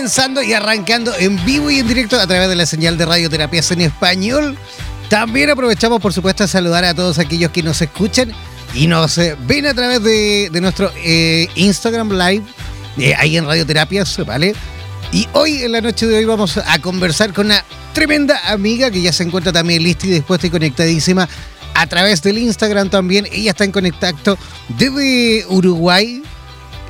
Comenzando y arrancando en vivo y en directo a través de la señal de radioterapias en español. También aprovechamos, por supuesto, a saludar a todos aquellos que nos escuchan y nos eh, ven a través de, nuestro eh, Instagram Live, eh, ahí en Radioterapias, ¿vale? Y hoy, en la noche de hoy, vamos a conversar con una tremenda amiga que ya se encuentra también lista y dispuesta y conectadísima a través del Instagram también. Ella está en contacto desde Uruguay,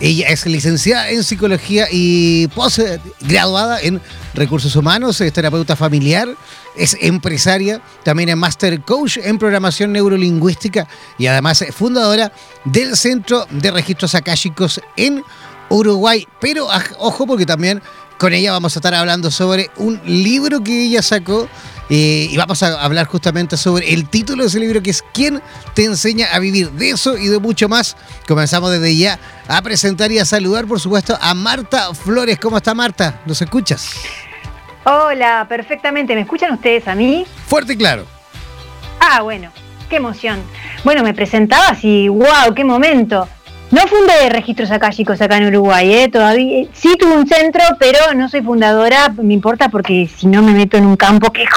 ella es licenciada en psicología y postgraduada en recursos humanos, es terapeuta familiar, es empresaria, también es master coach en programación neurolingüística y además es fundadora del Centro de Registros Akáshicos en Uruguay. Pero ojo porque también con ella vamos a estar hablando sobre un libro que ella sacó eh, y vamos a hablar justamente sobre el título de ese libro que es ¿Quién te enseña a vivir? De eso y de mucho más. Comenzamos desde ya a presentar y a saludar, por supuesto, a Marta Flores. ¿Cómo está Marta? ¿Nos escuchas? Hola, perfectamente. ¿Me escuchan ustedes a mí? Fuerte y claro. Ah, bueno, qué emoción. Bueno, me presentabas y wow, qué momento. No fundé registros acá, chicos, acá en Uruguay, ¿eh? Todavía, sí tuve un centro, pero no soy fundadora, me importa porque si no me meto en un campo que es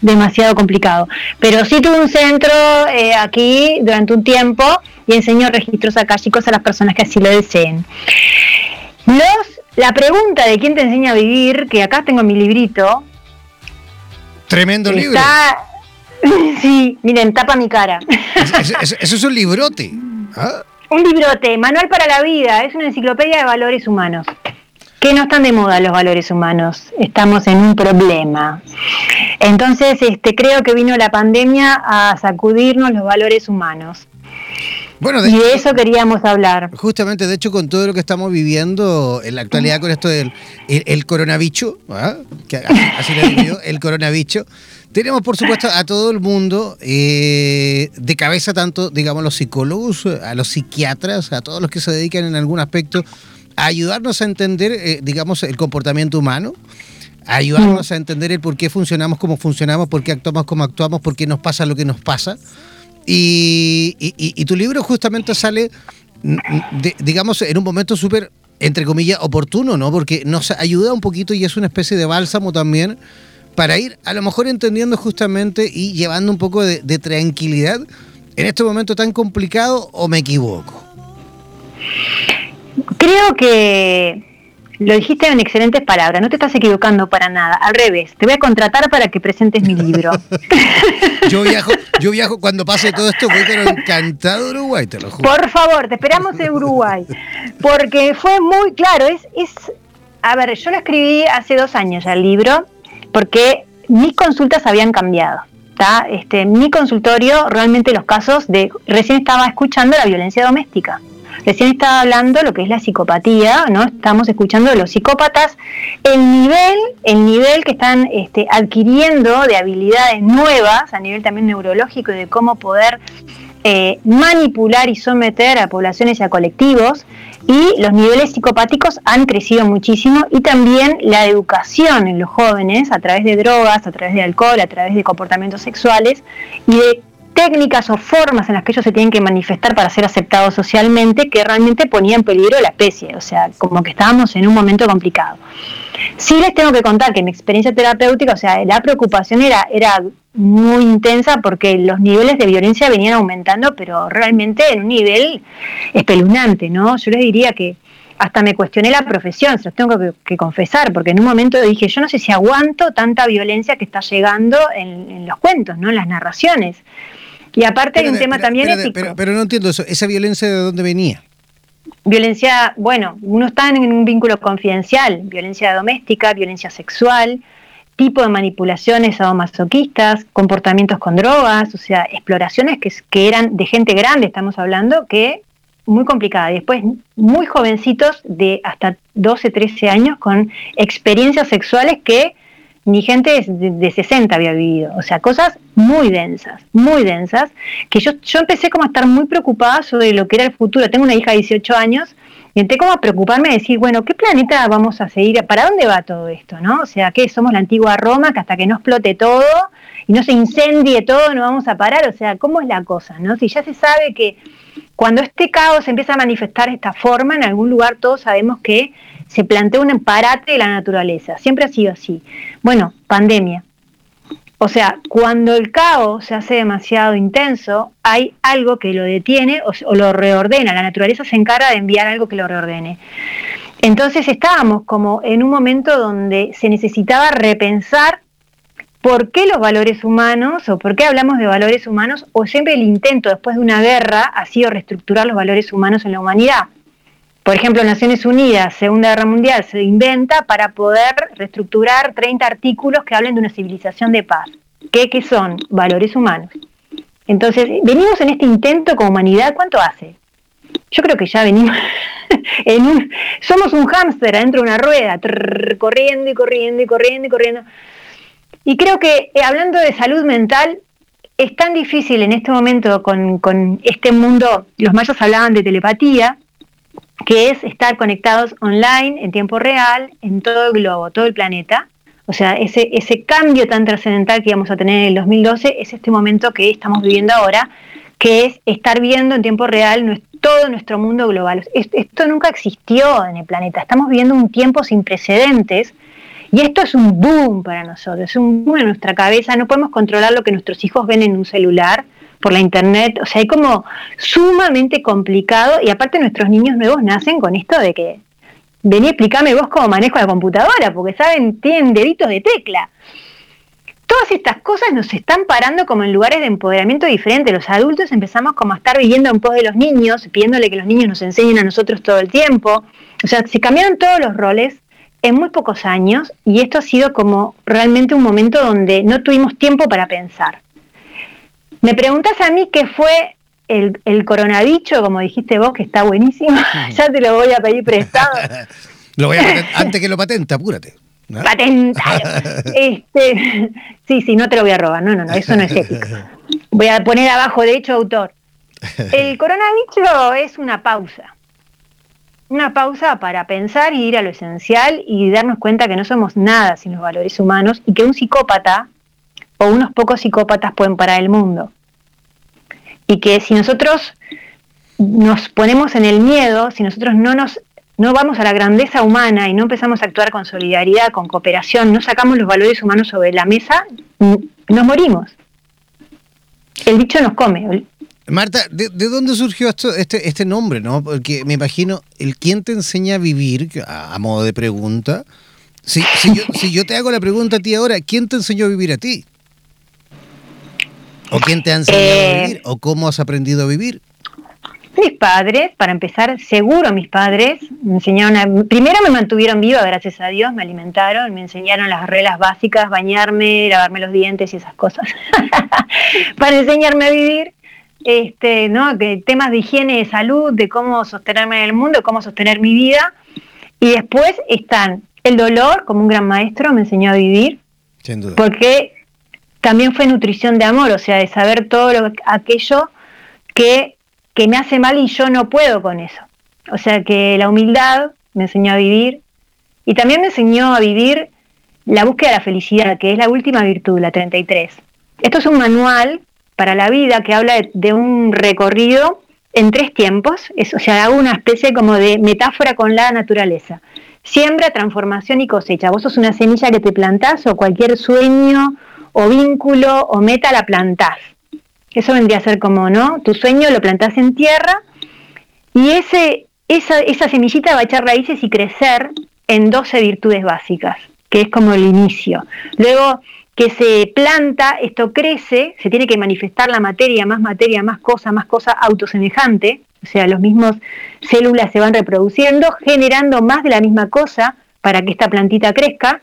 demasiado complicado. Pero sí tuve un centro eh, aquí durante un tiempo y enseño registros acá, chicos, a las personas que así lo deseen. Los, la pregunta de quién te enseña a vivir, que acá tengo mi librito. Tremendo libro. Sí, miren, tapa mi cara. Eso, es un librote. ¿Ah? Un librote, Manual para la Vida, es una enciclopedia de valores humanos. Que no están de moda los valores humanos, estamos en un problema. Entonces, este, creo que vino la pandemia a sacudirnos los valores humanos. Bueno, de y de eso queríamos hablar. Justamente, de hecho, con todo lo que estamos viviendo en la actualidad con esto del el, coronavirus, ¿ah? que así lo el coronavirus, tenemos, por supuesto, a todo el mundo eh, de cabeza, tanto, digamos, los psicólogos, a los psiquiatras, a todos los que se dedican en algún aspecto a ayudarnos a entender, eh, digamos, el comportamiento humano, a ayudarnos a entender el por qué funcionamos como funcionamos, por qué actuamos como actuamos, por qué nos pasa lo que nos pasa. Y, y tu libro justamente sale, mm, de, digamos, en un momento súper, entre comillas, oportuno, ¿no? Porque nos ayuda un poquito y es una especie de bálsamo también para ir a lo mejor entendiendo justamente y llevando un poco de, tranquilidad en este momento tan complicado o me equivoco? Creo que lo dijiste en excelentes palabras, no te estás equivocando para nada, al revés, te voy a contratar para que presentes mi libro. yo viajo, yo viajo cuando pase todo esto, voy pero encantado de Uruguay, te lo juro. Por favor, te esperamos en Uruguay, porque fue muy claro, es, es, a ver, yo lo escribí hace dos años ya el libro, porque mis consultas habían cambiado. Este, mi consultorio, realmente los casos de, recién estaba escuchando la violencia doméstica. Recién estaba hablando lo que es la psicopatía, ¿no? Estamos escuchando de los psicópatas, el nivel, el nivel que están este, adquiriendo de habilidades nuevas, a nivel también neurológico y de cómo poder eh, manipular y someter a poblaciones y a colectivos y los niveles psicopáticos han crecido muchísimo y también la educación en los jóvenes a través de drogas, a través de alcohol, a través de comportamientos sexuales y de técnicas o formas en las que ellos se tienen que manifestar para ser aceptados socialmente que realmente ponían en peligro la especie, o sea, como que estábamos en un momento complicado. Sí les tengo que contar que mi experiencia terapéutica, o sea, la preocupación era, era muy intensa porque los niveles de violencia venían aumentando, pero realmente en un nivel espeluznante, ¿no? Yo les diría que hasta me cuestioné la profesión, se los tengo que, confesar, porque en un momento dije, yo no sé si aguanto tanta violencia que está llegando en, los cuentos, ¿no? En las narraciones. Y aparte hay un tema también ético. Pero, no entiendo eso, ¿esa violencia de dónde venía? Violencia, bueno, uno está en un vínculo confidencial, violencia doméstica, violencia sexual, tipo de manipulaciones sadomasoquistas, comportamientos con drogas, o sea, exploraciones que, eran de gente grande, estamos hablando, que muy complicada. Después, muy jovencitos de hasta 12, 13 años con experiencias sexuales que ni gente de, 60 había vivido. O sea, cosas muy densas, muy densas, que yo, yo empecé como a estar muy preocupada sobre lo que era el futuro. Tengo una hija de 18 años entré como a preocuparme de decir, bueno, ¿qué planeta vamos a seguir? ¿Para dónde va todo esto? ¿no? O sea, que somos la antigua Roma, que hasta que no explote todo y no se incendie todo, no vamos a parar. O sea, ¿cómo es la cosa? ¿no? Si ya se sabe que cuando este caos empieza a manifestar esta forma, en algún lugar todos sabemos que se plantea un parate de la naturaleza. Siempre ha sido así. Bueno, pandemia. O sea, cuando el caos se hace demasiado intenso, hay algo que lo detiene o, lo reordena. La naturaleza se encarga de enviar algo que lo reordene. Entonces estábamos como en un momento donde se necesitaba repensar por qué los valores humanos o por qué hablamos de valores humanos o siempre el intento después de una guerra ha sido reestructurar los valores humanos en la humanidad. Por ejemplo, Naciones Unidas, Segunda Guerra Mundial, se inventa para poder reestructurar 30 artículos que hablen de una civilización de paz. ¿Qué, son? Valores humanos. Entonces, venimos en este intento como humanidad, ¿cuánto hace? Yo creo que ya venimos en un... Somos un hámster adentro de una rueda, corriendo y corriendo y corriendo y corriendo. Y creo que eh, hablando de salud mental, es tan difícil en este momento con, con este mundo, los mayos hablaban de telepatía, que es estar conectados online en tiempo real en todo el globo, todo el planeta. O sea, ese, ese cambio tan trascendental que íbamos a tener en el 2012 es este momento que estamos viviendo ahora, que es estar viendo en tiempo real todo nuestro mundo global. Esto nunca existió en el planeta. Estamos viviendo un tiempo sin precedentes y esto es un boom para nosotros, es un boom en nuestra cabeza. No podemos controlar lo que nuestros hijos ven en un celular por la internet, o sea, hay como sumamente complicado y aparte nuestros niños nuevos nacen con esto de que vení explícame vos cómo manejo la computadora, porque saben, tienen deditos de tecla. Todas estas cosas nos están parando como en lugares de empoderamiento diferentes. Los adultos empezamos como a estar viviendo en pos de los niños, pidiéndole que los niños nos enseñen a nosotros todo el tiempo. O sea, se cambiaron todos los roles en muy pocos años y esto ha sido como realmente un momento donde no tuvimos tiempo para pensar. Me preguntas a mí qué fue el, el coronavirus, como dijiste vos, que está buenísimo. ya te lo voy a pedir prestado. lo voy a antes que lo patente, apúrate. ¿no? este, sí, sí, no te lo voy a robar. No, no, no, eso no es ético. Voy a poner abajo derecho autor. El coronavirus es una pausa. Una pausa para pensar y ir a lo esencial y darnos cuenta que no somos nada sin los valores humanos y que un psicópata o unos pocos psicópatas pueden parar el mundo. Y que si nosotros nos ponemos en el miedo, si nosotros no nos no vamos a la grandeza humana y no empezamos a actuar con solidaridad, con cooperación, no sacamos los valores humanos sobre la mesa, nos morimos. El bicho nos come. Marta, ¿de, dónde surgió esto, este, este nombre? ¿no? Porque me imagino, el quién te enseña a vivir, a, modo de pregunta, si, yo, si yo te hago la pregunta a ti ahora, ¿quién te enseñó a vivir a ti? ¿O quién te ha enseñado a eh, vivir? ¿O cómo has aprendido a vivir? Mis padres, para empezar, seguro mis padres me enseñaron a, primero me mantuvieron viva, gracias a Dios, me alimentaron, me enseñaron las reglas básicas, bañarme, lavarme los dientes y esas cosas, para enseñarme a vivir, este, ¿no? De temas de higiene, de salud, de cómo sostenerme en el mundo, cómo sostener mi vida. Y después están el dolor, como un gran maestro, me enseñó a vivir. Sin duda. Porque también fue nutrición de amor, o sea, de saber todo lo, aquello que, que me hace mal y yo no puedo con eso. O sea que la humildad me enseñó a vivir y también me enseñó a vivir la búsqueda de la felicidad, que es la última virtud, la 33. Esto es un manual para la vida que habla de, un recorrido en tres tiempos, o sea, hago una especie como de metáfora con la naturaleza. Siembra, transformación y cosecha. Vos sos una semilla que te plantás o cualquier sueño o vínculo o meta la plantás. Eso vendría a ser como, ¿no? Tu sueño lo plantás en tierra y ese, esa, esa semillita va a echar raíces y crecer en 12 virtudes básicas que es como el inicio. Luego que se planta, esto crece, se tiene que manifestar la materia, más materia, más cosa, más cosa autosemejante, o sea, los mismos células se van reproduciendo, generando más de la misma cosa para que esta plantita crezca,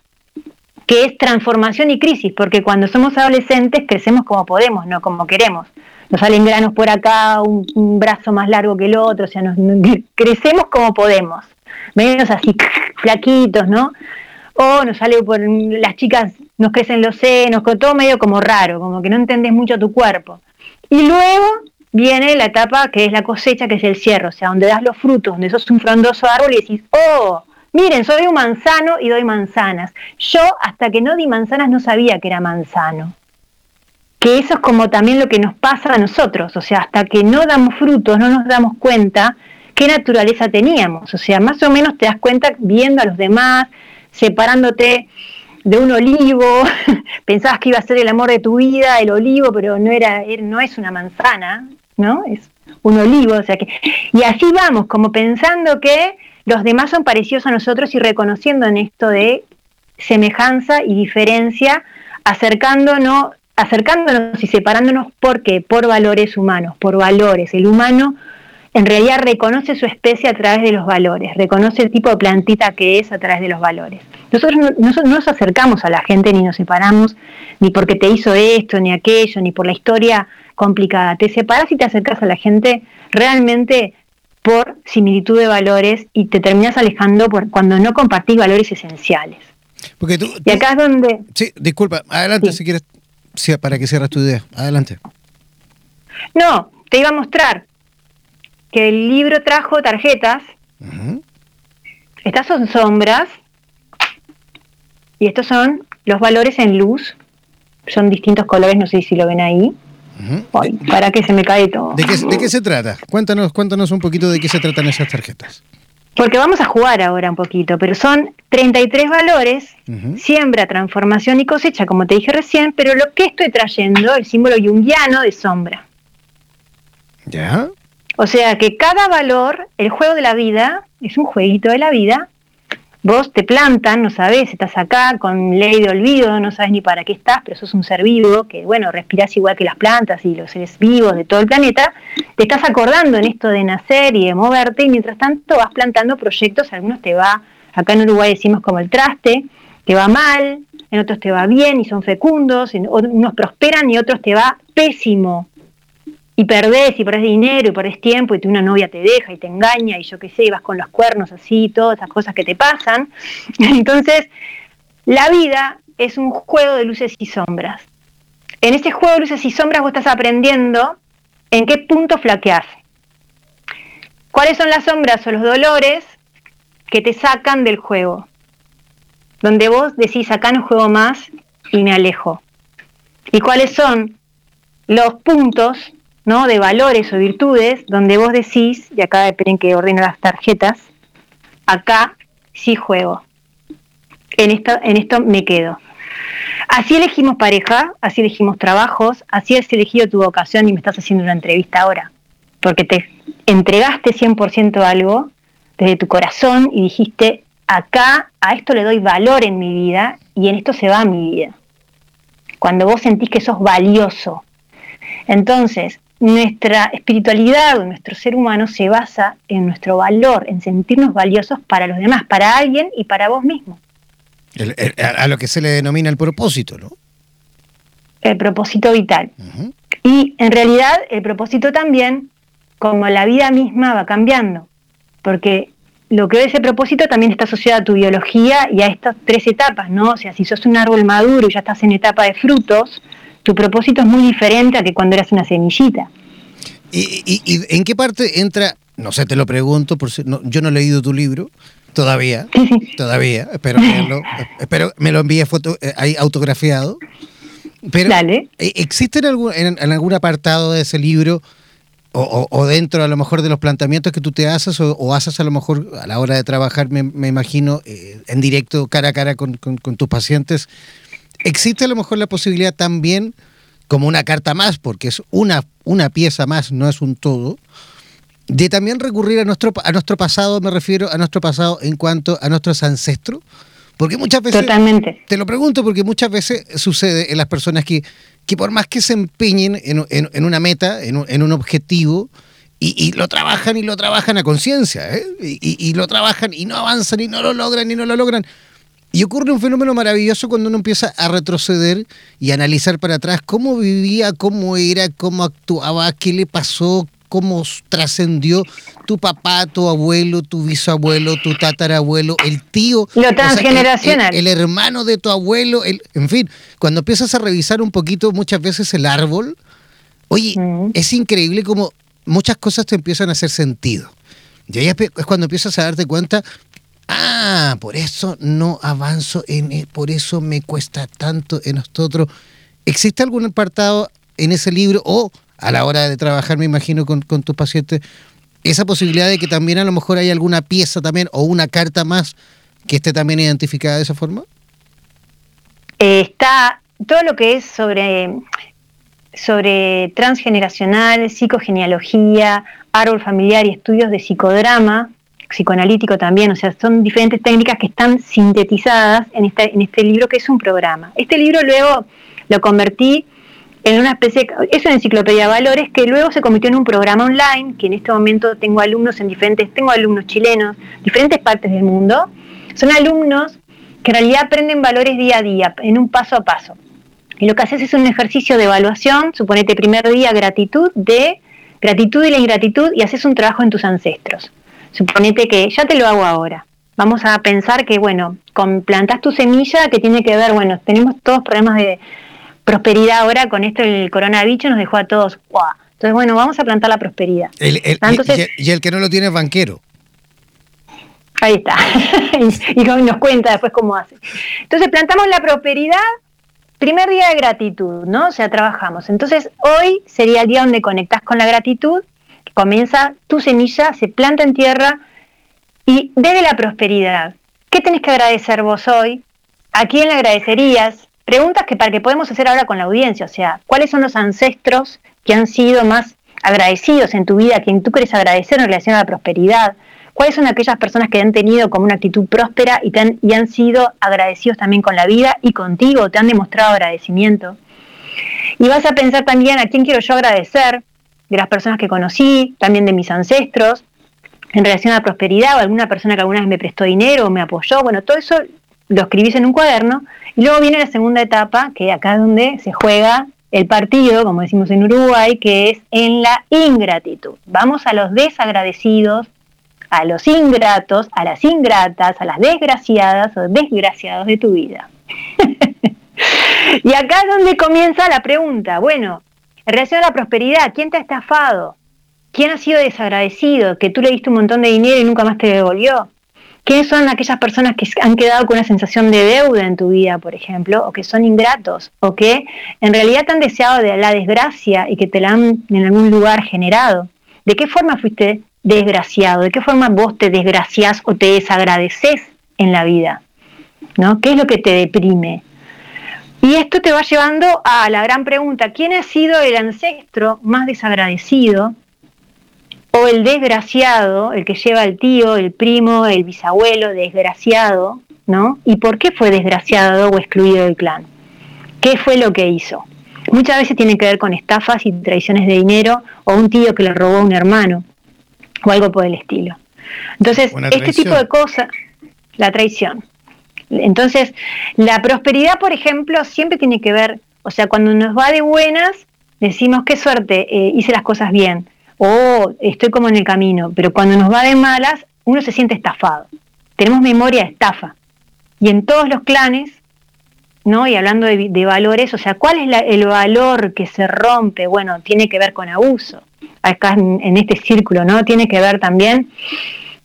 que es transformación y crisis, porque cuando somos adolescentes crecemos como podemos, no como queremos. Nos salen granos por acá, un, brazo más largo que el otro, o sea, nos, crecemos como podemos, menos así, flaquitos, ¿no? o nos sale por las chicas, nos crecen los senos, todo medio como raro, como que no entendés mucho tu cuerpo. Y luego viene la etapa que es la cosecha, que es el cierre, o sea, donde das los frutos, donde sos un frondoso árbol y decís, oh, miren, soy un manzano y doy manzanas. Yo hasta que no di manzanas no sabía que era manzano. Que eso es como también lo que nos pasa a nosotros, o sea, hasta que no damos frutos, no nos damos cuenta qué naturaleza teníamos, o sea, más o menos te das cuenta viendo a los demás, separándote de un olivo, pensabas que iba a ser el amor de tu vida, el olivo, pero no era, no es una manzana, ¿no? Es un olivo, o sea que y así vamos, como pensando que los demás son parecidos a nosotros y reconociendo en esto de semejanza y diferencia, acercándonos, acercándonos y separándonos porque por valores humanos, por valores. El humano en realidad reconoce su especie a través de los valores, reconoce el tipo de plantita que es a través de los valores. Nosotros no, nos acercamos a la gente ni nos separamos, ni porque te hizo esto, ni aquello, ni por la historia complicada. Te separas y te acercas a la gente realmente por similitud de valores y te terminas alejando por cuando no compartís valores esenciales. Porque tú, y acá es donde... Sí, disculpa, adelante si quieres, sí, para que cierres tu idea, adelante. No, te iba a mostrar que el libro trajo tarjetas. Estas son sombras. Y estos son los valores en luz. Son distintos colores, no sé si lo ven ahí. Para que se me cae todo. ¿De qué, se trata? Cuéntanos, cuéntanos un poquito de qué se tratan esas tarjetas. Porque vamos a jugar ahora un poquito, pero son 33 valores, siembra, transformación y cosecha, como te dije recién, pero lo que estoy trayendo, el símbolo yunguiano de sombra. ¿Ya? O sea que cada valor, el juego de la vida, es un jueguito de la vida. Vos te plantan, no sabes, estás acá con ley de olvido, no sabes ni para qué estás, pero sos un ser vivo, que bueno, respirás igual que las plantas y los seres vivos de todo el planeta. Te estás acordando en esto de nacer y de moverte, y mientras tanto vas plantando proyectos, algunos te va, acá en Uruguay decimos como el traste, te va mal, en otros te va bien y son fecundos, en unos prosperan y otros te va pésimo y perdés y perdés dinero y perdés tiempo y tu una novia te deja y te engaña y yo qué sé, y vas con los cuernos así, todas esas cosas que te pasan. Entonces, la vida es un juego de luces y sombras. En ese juego de luces y sombras vos estás aprendiendo en qué punto flaqueás. ¿Cuáles son las sombras o los dolores que te sacan del juego? Donde vos decís, acá no juego más y me alejo. ¿Y cuáles son los puntos ¿no? de valores o virtudes, donde vos decís, y acá esperen que ordeno las tarjetas, acá sí juego, en esto, en esto me quedo. Así elegimos pareja, así elegimos trabajos, así has elegido tu vocación y me estás haciendo una entrevista ahora, porque te entregaste 100% algo desde tu corazón y dijiste, acá a esto le doy valor en mi vida y en esto se va mi vida. Cuando vos sentís que sos valioso. Entonces, nuestra espiritualidad o nuestro ser humano se basa en nuestro valor, en sentirnos valiosos para los demás, para alguien y para vos mismo. a lo que se le denomina el propósito, ¿no? El propósito vital. Y en realidad el propósito también, como la vida misma va cambiando, porque lo que es ese propósito también está asociado a tu biología y a estas tres etapas, ¿no? O sea, si sos un árbol maduro y ya estás en etapa de frutos, tu propósito es muy diferente a que cuando eras una semillita. ¿Y, en qué parte entra? No sé, te lo pregunto, por si, no, yo no he leído tu libro todavía, todavía, espero leerlo, espero me lo envíe foto, eh, ahí autografiado. Pero, Dale. Eh, ¿existe en algún, en, algún apartado de ese libro o, dentro a lo mejor de los planteamientos que tú te haces o, haces a lo mejor a la hora de trabajar, me, imagino, eh, en directo, cara a cara con, tus pacientes, ¿existe a lo mejor la posibilidad también, como una carta más, porque es una, una pieza más, no es un todo, de también recurrir a nuestro, a nuestro pasado, me refiero a nuestro pasado en cuanto a nuestros ancestros? Porque muchas veces. Totalmente. Te lo pregunto porque muchas veces sucede en las personas que, que por más que se empeñen en, una meta, en un, objetivo, y, lo trabajan y lo trabajan a conciencia, ¿eh? y, lo trabajan y no avanzan y no lo logran y no lo logran. Y ocurre un fenómeno maravilloso cuando uno empieza a retroceder y analizar para atrás cómo vivía, cómo era, cómo actuaba, qué le pasó, cómo trascendió tu papá, tu abuelo, tu bisabuelo, tu tatarabuelo, el tío. Lo transgeneracional. el, hermano de tu abuelo, el, en fin, cuando empiezas a revisar un poquito muchas veces el árbol, oye, mm. es increíble como muchas cosas te empiezan a hacer sentido. Y ahí es cuando empiezas a darte cuenta, ah, por eso no avanzo, en, e, por eso me cuesta tanto en nosotros. ¿Existe algún apartado en ese libro o a la hora de trabajar, me imagino, con, tus pacientes, esa posibilidad de que también a lo mejor hay alguna pieza también o una carta más que esté también identificada de esa forma? Está todo lo que es sobre, sobre transgeneracional, psicogenealogía, árbol familiar y estudios de psicodrama, psicoanalítico también, o sea, son diferentes técnicas que están sintetizadas en este, en este libro que es un programa. Este libro luego lo convertí en una especie, es una enciclopedia de valores que luego se convirtió en un programa online, que en este momento tengo alumnos en diferentes, tengo alumnos chilenos, diferentes partes del mundo. Son alumnos que en realidad aprenden valores día a día, en un paso a paso. Y lo que haces es un ejercicio de evaluación, suponete primer día gratitud de gratitud y la ingratitud y haces un trabajo en tus ancestros. Suponete que ya te lo hago ahora. Vamos a pensar que, bueno, con plantas tu semilla que tiene que ver, bueno, tenemos todos problemas de prosperidad ahora con esto del coronavirus nos dejó a todos, ¡guau! Entonces, bueno, vamos a plantar la prosperidad. y, el que no lo tiene es banquero. Ahí está. y, nos cuenta después cómo hace. Entonces, plantamos la prosperidad, primer día de gratitud, ¿no? O sea, trabajamos. Entonces, hoy sería el día donde conectas con la gratitud, comienza tu semilla, se planta en tierra y desde la prosperidad. ¿Qué tenés que agradecer vos hoy? ¿A quién le agradecerías? Preguntas que para que podemos hacer ahora con la audiencia, o sea, ¿cuáles son los ancestros que han sido más agradecidos en tu vida, a quien tú quieres agradecer en relación a la prosperidad? ¿Cuáles son aquellas personas que han tenido como una actitud próspera y, y han sido agradecidos también con la vida y contigo, te han demostrado agradecimiento? Y vas a pensar también a quién quiero yo agradecer, de las personas que conocí, también de mis ancestros, en relación a la prosperidad o alguna persona que alguna vez me prestó dinero o me apoyó. Bueno, todo eso lo escribís en un cuaderno y luego viene la segunda etapa, que acá es donde se juega el partido, como decimos en Uruguay, que es en la ingratitud. Vamos a los desagradecidos, a los ingratos, a las ingratas, a las desgraciadas o desgraciados de tu vida. y acá es donde comienza la pregunta, bueno, en relación a la prosperidad, ¿quién te ha estafado? ¿Quién ha sido desagradecido? Que tú le diste un montón de dinero y nunca más te devolvió. ¿Quiénes son aquellas personas que han quedado con una sensación de deuda en tu vida, por ejemplo, o que son ingratos, o que en realidad te han deseado de la desgracia y que te la han en algún lugar generado? ¿De qué forma fuiste desgraciado? ¿De qué forma vos te desgraciás o te desagradeces en la vida? ¿No? ¿Qué es lo que te deprime? Y esto te va llevando a la gran pregunta, ¿quién ha sido el ancestro más desagradecido o el desgraciado, el que lleva el tío, el primo, el bisabuelo, desgraciado, ¿no? ¿Y por qué fue desgraciado o excluido del clan? ¿Qué fue lo que hizo? Muchas veces tiene que ver con estafas y traiciones de dinero o un tío que le robó a un hermano o algo por el estilo. Entonces, este tipo de cosas, la traición. Entonces, la prosperidad, por ejemplo, siempre tiene que ver, o sea, cuando nos va de buenas, decimos qué suerte, eh, hice las cosas bien o estoy como en el camino, pero cuando nos va de malas, uno se siente estafado. Tenemos memoria de estafa. Y en todos los clanes ¿no? Y hablando de, valores, o sea, ¿cuál es el valor que se rompe? Bueno, tiene que ver con abuso, acá en, este círculo, ¿no? Tiene que ver también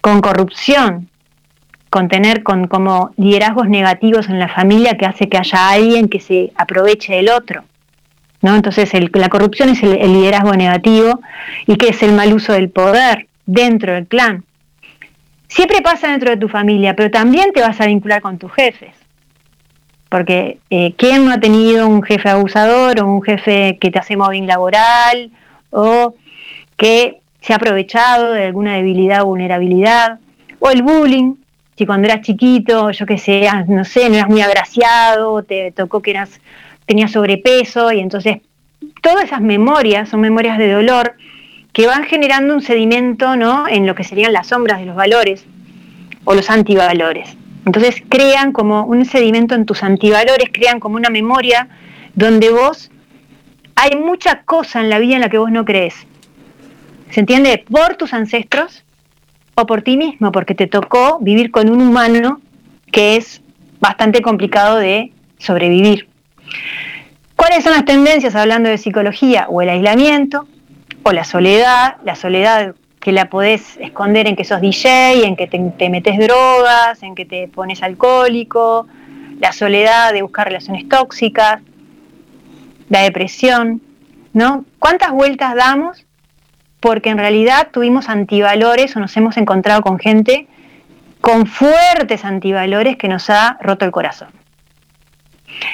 con corrupción, con tener con como liderazgos negativos en la familia que hace que haya alguien que se aproveche del otro. ¿no? Entonces la corrupción es el, el, liderazgo negativo y que es el mal uso del poder dentro del clan. Siempre pasa dentro de tu familia, pero también te vas a vincular con tus jefes. Porque eh, ¿quién no ha tenido un jefe abusador o un jefe que te hace mobbing laboral o que se ha aprovechado de alguna debilidad o vulnerabilidad? O el bullying, si cuando eras chiquito, yo que sé, ah, no sé, no eras muy agraciado, te tocó que eras, tenías sobrepeso y entonces todas esas memorias son memorias de dolor que van generando un sedimento ¿no? en lo que serían las sombras de los valores o los antivalores. Entonces crean como un sedimento en tus antivalores, crean como una memoria donde vos hay mucha cosa en la vida en la que vos no crees. ¿Se entiende? Por tus ancestros o por ti mismo, porque te tocó vivir con un humano que es bastante complicado de sobrevivir. ¿Cuáles son las tendencias hablando de psicología? O el aislamiento, o la soledad, la soledad que la podés esconder en que sos DJ, en que te, metes drogas, en que te pones alcohólico, la soledad de buscar relaciones tóxicas, la depresión, ¿no? ¿Cuántas vueltas damos? Porque en realidad tuvimos antivalores o nos hemos encontrado con gente con fuertes antivalores que nos ha roto el corazón.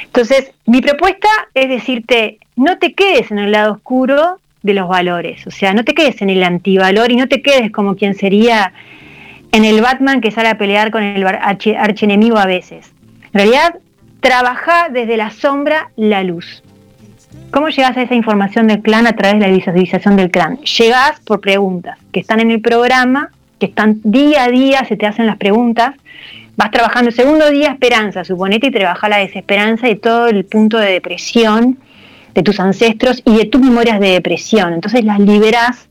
Entonces, mi propuesta es decirte, no te quedes en el lado oscuro de los valores. O sea, no te quedes en el antivalor y no te quedes como quien sería en el Batman que sale a pelear con el archienemigo a veces. En realidad, trabaja desde la sombra la luz. ¿Cómo llegas a esa información del clan a través de la visualización del clan? Llegas por preguntas que están en el programa, que están día a día, se te hacen las preguntas. Vas trabajando segundo día esperanza, suponete, y trabaja la desesperanza y todo el punto de depresión de tus ancestros y de tus memorias de depresión. Entonces las liberás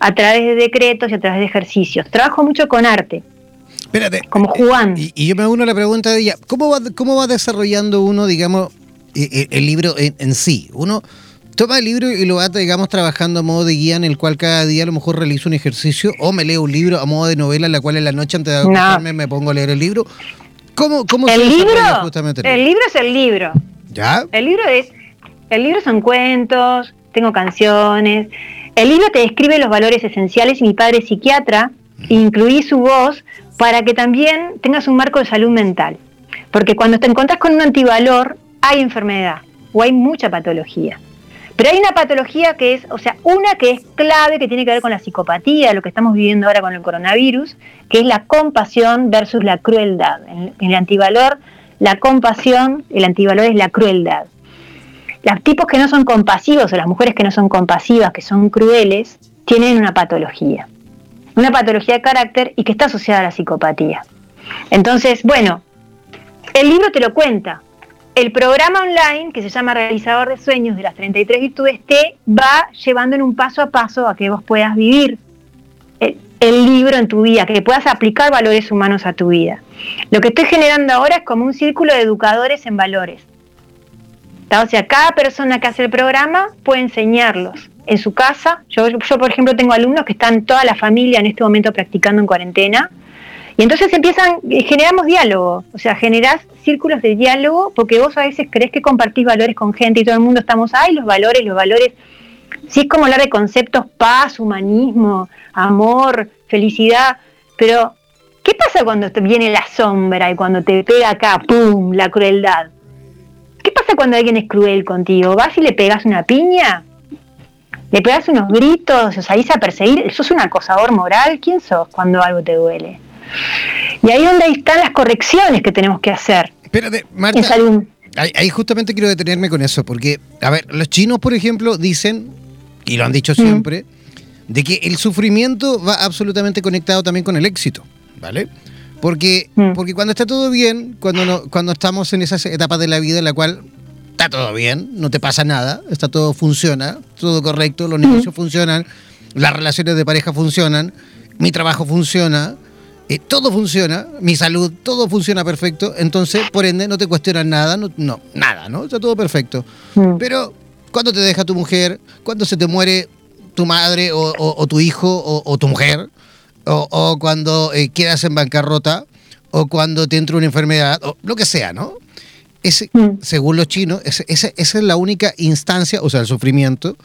a través de decretos y a través de ejercicios. Trabajo mucho con arte. Espérate. Como jugando. Y, yo me uno a la pregunta de ella, ¿cómo va, cómo va desarrollando uno, digamos, el, libro en, sí? Uno toma el libro y lo va, digamos, trabajando a modo de guía en el cual cada día a lo mejor realizo un ejercicio o me leo un libro a modo de novela en la cual en la noche antes de acostarme me pongo a leer el libro. ¿Cómo, cómo el libro? Justamente el libro es el libro. ¿Ya? El libro es el libro son cuentos, tengo canciones. El libro te describe los valores esenciales y mi padre es psiquiatra, incluí su voz para que también tengas un marco de salud mental. Porque cuando te encuentras con un antivalor, hay enfermedad o hay mucha patología. Pero hay una patología que es, o sea, una que es clave, que tiene que ver con la psicopatía, lo que estamos viviendo ahora con el coronavirus, que es la compasión versus la crueldad. En el antivalor, la compasión, el antivalor es la crueldad. Los tipos que no son compasivos o las mujeres que no son compasivas, que son crueles, tienen una patología. Una patología de carácter y que está asociada a la psicopatía. Entonces, bueno, el libro te lo cuenta. El programa online, que se llama Realizador de Sueños de las 33 virtudes, te va llevando en un paso a paso a que vos puedas vivir el, libro en tu vida, que puedas aplicar valores humanos a tu vida. Lo que estoy generando ahora es como un círculo de educadores en valores o sea, cada persona que hace el programa puede enseñarlos en su casa. Yo, yo, por ejemplo, tengo alumnos que están toda la familia en este momento practicando en cuarentena. Y entonces empiezan, eh, generamos diálogo, o sea, generás círculos de diálogo porque vos a veces crees que compartís valores con gente y todo el mundo estamos, ay, los valores, los valores. Sí, es como hablar de conceptos paz, humanismo, amor, felicidad, pero ¿qué pasa cuando te viene la sombra y cuando te pega acá, pum, la crueldad? ¿Qué pasa cuando alguien es cruel contigo? ¿Vas y le pegas una piña? ¿Le pegas unos gritos? ¿O salís a perseguir? ¿Sos un acosador moral? ¿Quién sos cuando algo te duele? Y ahí es donde están las correcciones que tenemos que hacer. Espérate, Marta. Ahí, justamente quiero detenerme con eso, porque, a ver, los chinos, por ejemplo, dicen, y lo han dicho siempre, de que el sufrimiento va absolutamente conectado también con el éxito, ¿vale? Porque, mm. porque cuando está todo bien, cuando, no, cuando estamos en esas etapas de la vida en la cual está todo bien, no te pasa nada, está todo funciona, todo correcto, los negocios funcionan, las relaciones de pareja funcionan, mi trabajo funciona, eh, todo funciona, mi salud, todo funciona perfecto, entonces, por ende, no te cuestionas nada, no, no nada, ¿no? Está todo perfecto. Mm. Pero cuando te deja tu mujer, cuando se te muere tu madre o, o- o tu hijo o, o tu mujer, o, cuando eh, quedas en bancarrota, o cuando te entra una enfermedad, o lo que sea, ¿no? Ese, Mm. según los chinos, esa es la única instancia, o sea, el sufrimiento,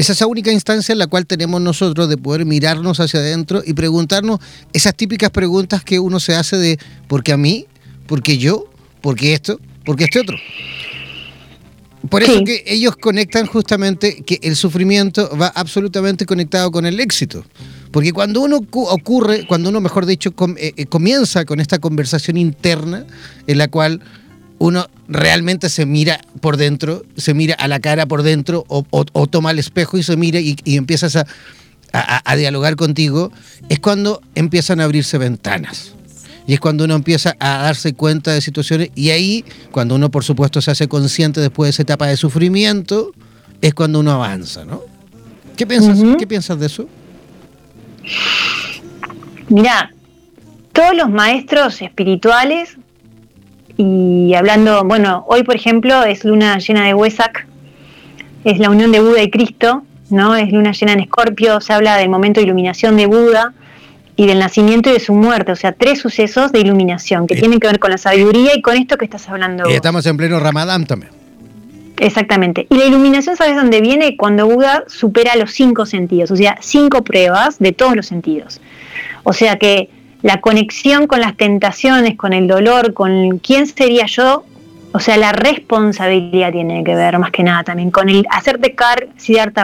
es esa única instancia en la cual tenemos nosotros de poder mirarnos hacia adentro y preguntarnos esas típicas preguntas que uno se hace de ¿por qué a mí? ¿Por qué yo? ¿Por qué esto? ¿Por qué este otro? Por eso Sí. que ellos conectan justamente que el sufrimiento va absolutamente conectado con el éxito. Porque cuando uno cu- ocurre, cuando uno, mejor dicho, eh, eh, comienza con esta conversación interna en la cual uno realmente se mira por dentro, se mira a la cara por dentro o, o- o toma el espejo y se mira y, y empiezas a, a- a dialogar contigo, es cuando empiezan a abrirse ventanas. Y es cuando uno empieza a darse cuenta de situaciones y ahí, cuando uno por supuesto se hace consciente después de esa etapa de sufrimiento, es cuando uno avanza, ¿no? ¿Qué piensas. ¿qué piensas de eso? Mira, todos los maestros espirituales, y hablando, bueno, hoy por ejemplo es luna llena de Huesac, es la unión de Buda y Cristo, ¿no? Es luna llena en Escorpio, se habla del momento de iluminación de Buda y del nacimiento y de su muerte, o sea, tres sucesos de iluminación que Eh. tienen que ver con la sabiduría y con esto que estás hablando. Y vos. estamos en pleno Ramadán también. Exactamente. Y la iluminación, ¿sabes dónde viene? Cuando Buda supera los cinco sentidos, o sea, cinco pruebas de todos los sentidos. O sea que la conexión con las tentaciones, con el dolor, con quién sería yo, o sea, la responsabilidad tiene que ver más que nada también con el hacerte cargo,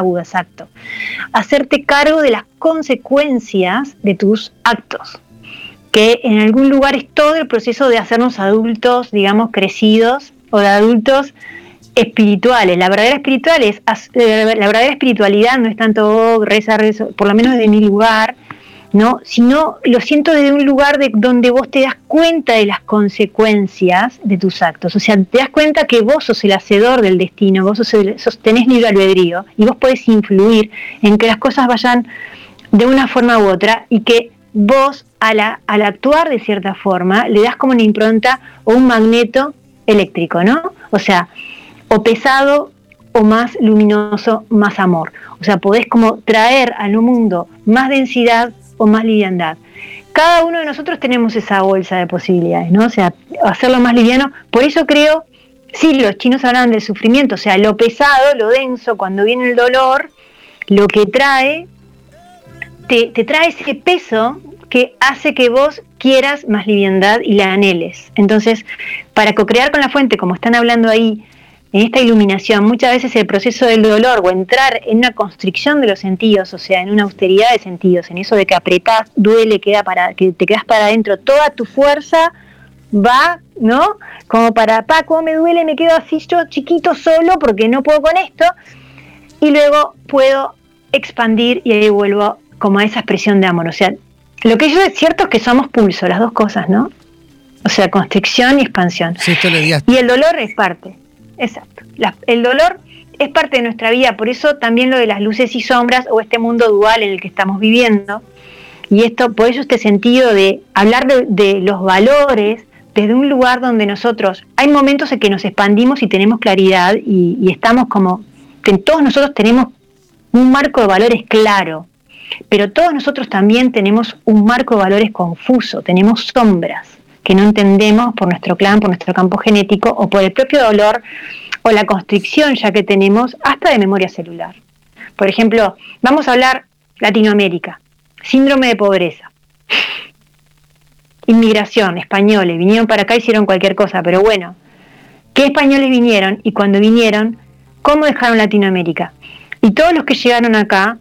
Buda, exacto, hacerte cargo de las consecuencias de tus actos que en algún lugar es todo el proceso de hacernos adultos, digamos, crecidos o de adultos espirituales. La verdadera espiritual es, eh, la verdadera espiritualidad no es tanto oh, reza, reza, por lo menos desde mi lugar, ¿no? Sino lo siento desde un lugar de donde vos te das cuenta de las consecuencias de tus actos. O sea, te das cuenta que vos sos el hacedor del destino, vos sos el- sos- tenés libre albedrío y vos podés influir en que las cosas vayan de una forma u otra y que vos al, al actuar de cierta forma le das como una impronta o un magneto eléctrico, ¿no? O sea, o pesado o más luminoso, más amor. O sea, podés como traer al mundo más densidad más liviandad. Cada uno de nosotros tenemos esa bolsa de posibilidades, ¿no? O sea, hacerlo más liviano. Por eso creo, sí, los chinos hablan del sufrimiento, o sea, lo pesado, lo denso, cuando viene el dolor, lo que trae te, te trae ese peso que hace que vos quieras más liviandad y la anheles. Entonces, para co-crear con la fuente, como están hablando ahí, en esta iluminación, muchas veces el proceso del dolor o entrar en una constricción de los sentidos, o sea, en una austeridad de sentidos, en eso de que apretás, duele, queda para, que te quedas para adentro, toda tu fuerza va, ¿no? Como para, pa, cómo me duele, me quedo así yo chiquito solo porque no puedo con esto, y luego puedo expandir y ahí vuelvo como a esa expresión de amor. O sea, lo que yo es cierto es que somos pulso, las dos cosas, ¿no? O sea, constricción y expansión. Si esto le Y el dolor es parte, exacto. El dolor es parte de nuestra vida, por eso también lo de las luces y sombras o este mundo dual en el que estamos viviendo. Y esto, por eso este sentido de hablar de, de los valores desde un lugar donde nosotros, hay momentos en que nos expandimos y tenemos claridad y, y estamos como, que todos nosotros tenemos un marco de valores claro, pero todos nosotros también tenemos un marco de valores confuso, tenemos sombras que no entendemos por nuestro clan, por nuestro campo genético o por el propio dolor o la constricción ya que tenemos hasta de memoria celular. Por ejemplo, vamos a hablar Latinoamérica, síndrome de pobreza, inmigración, españoles, vinieron para acá, hicieron cualquier cosa, pero bueno, ¿qué españoles vinieron? Y cuando vinieron, ¿cómo dejaron Latinoamérica? Y todos los que llegaron acá,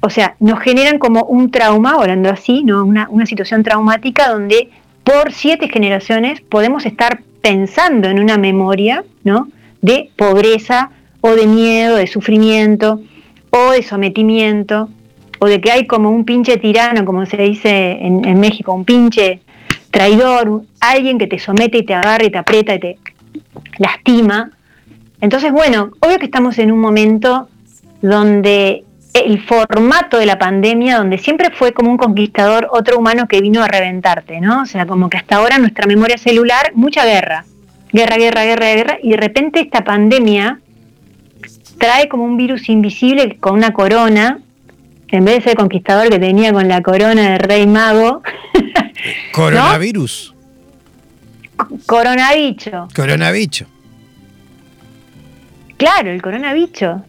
o sea, nos generan como un trauma, hablando así, ¿no? una, una situación traumática donde por siete generaciones podemos estar pensando en una memoria ¿no? de pobreza o de miedo, de sufrimiento o de sometimiento o de que hay como un pinche tirano, como se dice en, en México, un pinche traidor, alguien que te somete y te agarra y te aprieta y te lastima. Entonces, bueno, obvio que estamos en un momento donde el formato de la pandemia donde siempre fue como un conquistador otro humano que vino a reventarte, ¿no? O sea, como que hasta ahora nuestra memoria celular, mucha guerra, guerra, guerra, guerra, guerra, y de repente esta pandemia trae como un virus invisible con una corona, en vez de ser conquistador que tenía con la corona de rey mago. Coronavirus. Coronavicho. Claro, el coronavicho.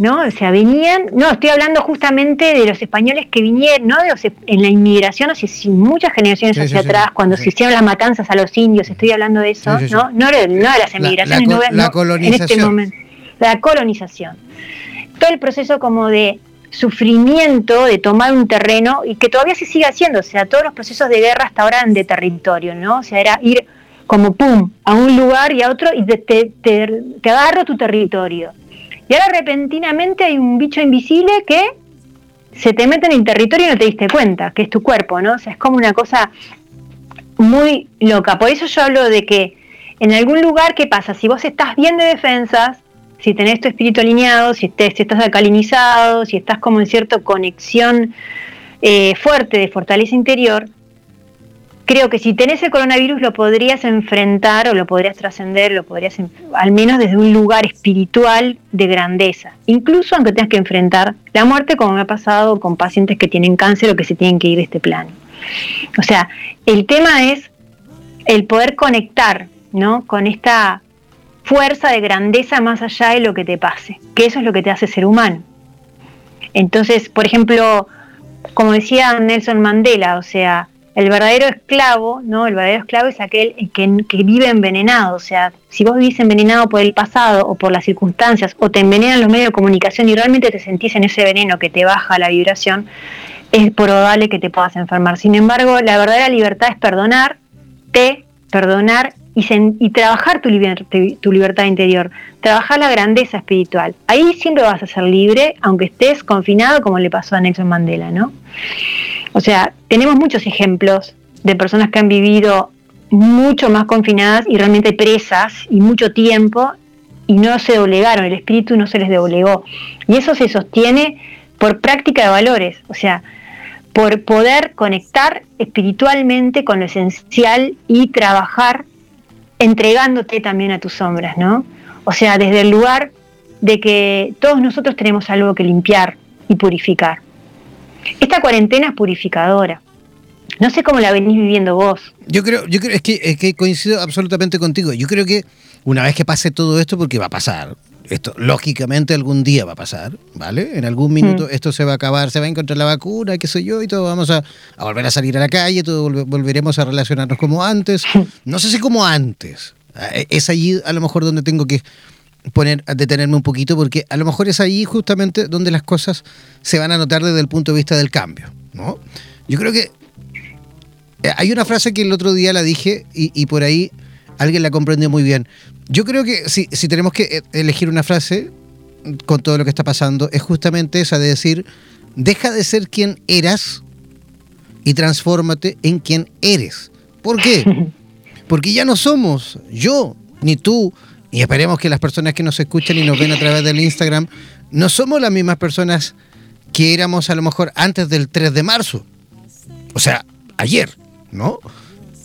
¿No? O sea, venían, no, estoy hablando justamente de los españoles que vinieron, ¿no? De en la inmigración, hace muchas generaciones hacia atrás, cuando se hicieron las matanzas a los indios, estoy hablando de eso, ¿no? No de, las emigraciones, la, la, colonización. en este momento. La colonización. Todo el proceso como de sufrimiento de tomar un terreno y que todavía se sigue haciendo, o sea, todos los procesos de guerra hasta ahora eran de territorio, ¿no? O sea, era ir como pum, a un lugar y a otro y te, te, te agarro tu territorio y ahora repentinamente hay un bicho invisible que se te mete en el territorio y no te diste cuenta, que es tu cuerpo, ¿no? O sea, es como una cosa muy loca. Por eso yo hablo de que en algún lugar, ¿qué pasa? Si vos estás bien de defensas, si tenés tu espíritu alineado, si, si estás alcalinizado, si estás como en cierta conexión eh, fuerte de fortaleza interior, creo que si tenés el coronavirus lo podrías enfrentar o lo podrías trascender, lo podrías, al menos desde un lugar espiritual de grandeza. Incluso aunque tengas que enfrentar la muerte, como me ha pasado con pacientes que tienen cáncer o que se tienen que ir de este plano. O sea, el tema es el poder conectar ¿no? con esta fuerza de grandeza más allá de lo que te pase, que eso es lo que te hace ser humano. Entonces, por ejemplo, como decía Nelson Mandela, o sea, el verdadero esclavo, ¿no? El verdadero esclavo es aquel que, vive envenenado. O sea, si vos vivís envenenado por el pasado o por las circunstancias, o te envenenan los medios de comunicación y realmente te sentís en ese veneno que te baja la vibración, es probable que te puedas enfermar. Sin embargo, la verdadera libertad es perdonar, te perdonar y, y trabajar tu, tu libertad interior, trabajar la grandeza espiritual. Ahí siempre vas a ser libre, aunque estés confinado, como le pasó a Nelson Mandela, ¿no? O sea, tenemos muchos ejemplos de personas que han vivido mucho más confinadas y realmente presas y mucho tiempo y no se doblegaron, el espíritu no se les doblegó. Y eso se sostiene por práctica de valores, o sea, por poder conectar espiritualmente con lo esencial y trabajar entregándote también a tus sombras, ¿no? O sea, desde el lugar de que todos nosotros tenemos algo que limpiar y purificar. Esta cuarentena es purificadora. No sé cómo la venís viviendo vos. Yo creo, yo creo, es que, es que coincido absolutamente contigo. Yo creo que una vez que pase todo esto, porque va a pasar, esto lógicamente algún día va a pasar, ¿vale? En algún minuto mm. esto se va a acabar, se va a encontrar la vacuna, qué sé yo, y todo vamos a, volver a salir a la calle, todo volveremos a relacionarnos como antes. No sé si como antes. Eh, es allí a lo mejor donde tengo que poner, detenerme un poquito, porque a lo mejor es allí justamente donde las cosas se van a notar desde el punto de vista del cambio, ¿no? Yo creo que eh, hay una frase que el otro día la dije y, por ahí alguien la comprendió muy bien. Yo creo que si, si tenemos que eh, elegir una frase con todo lo que está pasando, es justamente esa de decir, deja de ser quien eras y transfórmate en quien eres. ¿Por qué? Porque ya no somos yo, ni tú, y esperemos que las personas que nos escuchan y nos ven a través del Instagram, no somos las mismas personas que éramos a lo mejor antes del 3 de marzo. O sea, ayer, ¿no?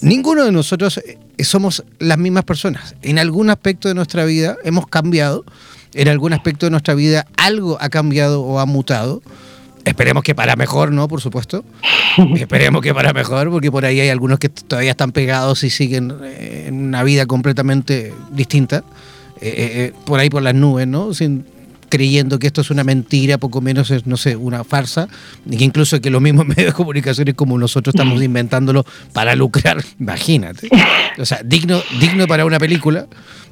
Ninguno de nosotros eh, somos las mismas personas. En algún aspecto de nuestra vida hemos cambiado, en algún aspecto de nuestra vida algo ha cambiado o ha mutado. Esperemos que para mejor, ¿no? Por supuesto. Esperemos que para mejor, porque por ahí hay algunos que todavía están pegados y siguen eh, en una vida completamente distinta. Eh, por ahí por las nubes, ¿no? Sin, creyendo que esto es una mentira, poco menos es, no sé, una farsa, y que incluso que los mismos medios de comunicación como nosotros estamos inventándolo para lucrar, imagínate. O sea, digno, digno para una película,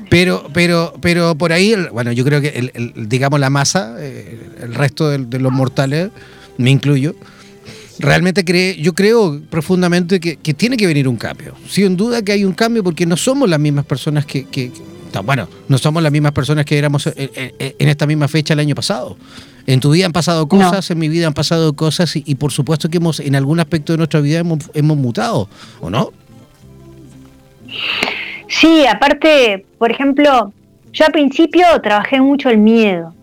pero, pero, pero por ahí, bueno, yo creo que, el, digamos, la masa, eh, el resto de, los mortales, me incluyo, realmente cree, yo creo profundamente que, tiene que venir un cambio. Sin duda que hay un cambio porque no somos las mismas personas que, bueno, no somos las mismas personas que éramos eh, eh, eh, en esta misma fecha el año pasado. En tu vida han pasado cosas, en mi vida han pasado cosas y, por supuesto que hemos en algún aspecto de nuestra vida hemos, hemos mutado, ¿o no? Sí, aparte, por ejemplo, yo al principio trabajé mucho el miedo.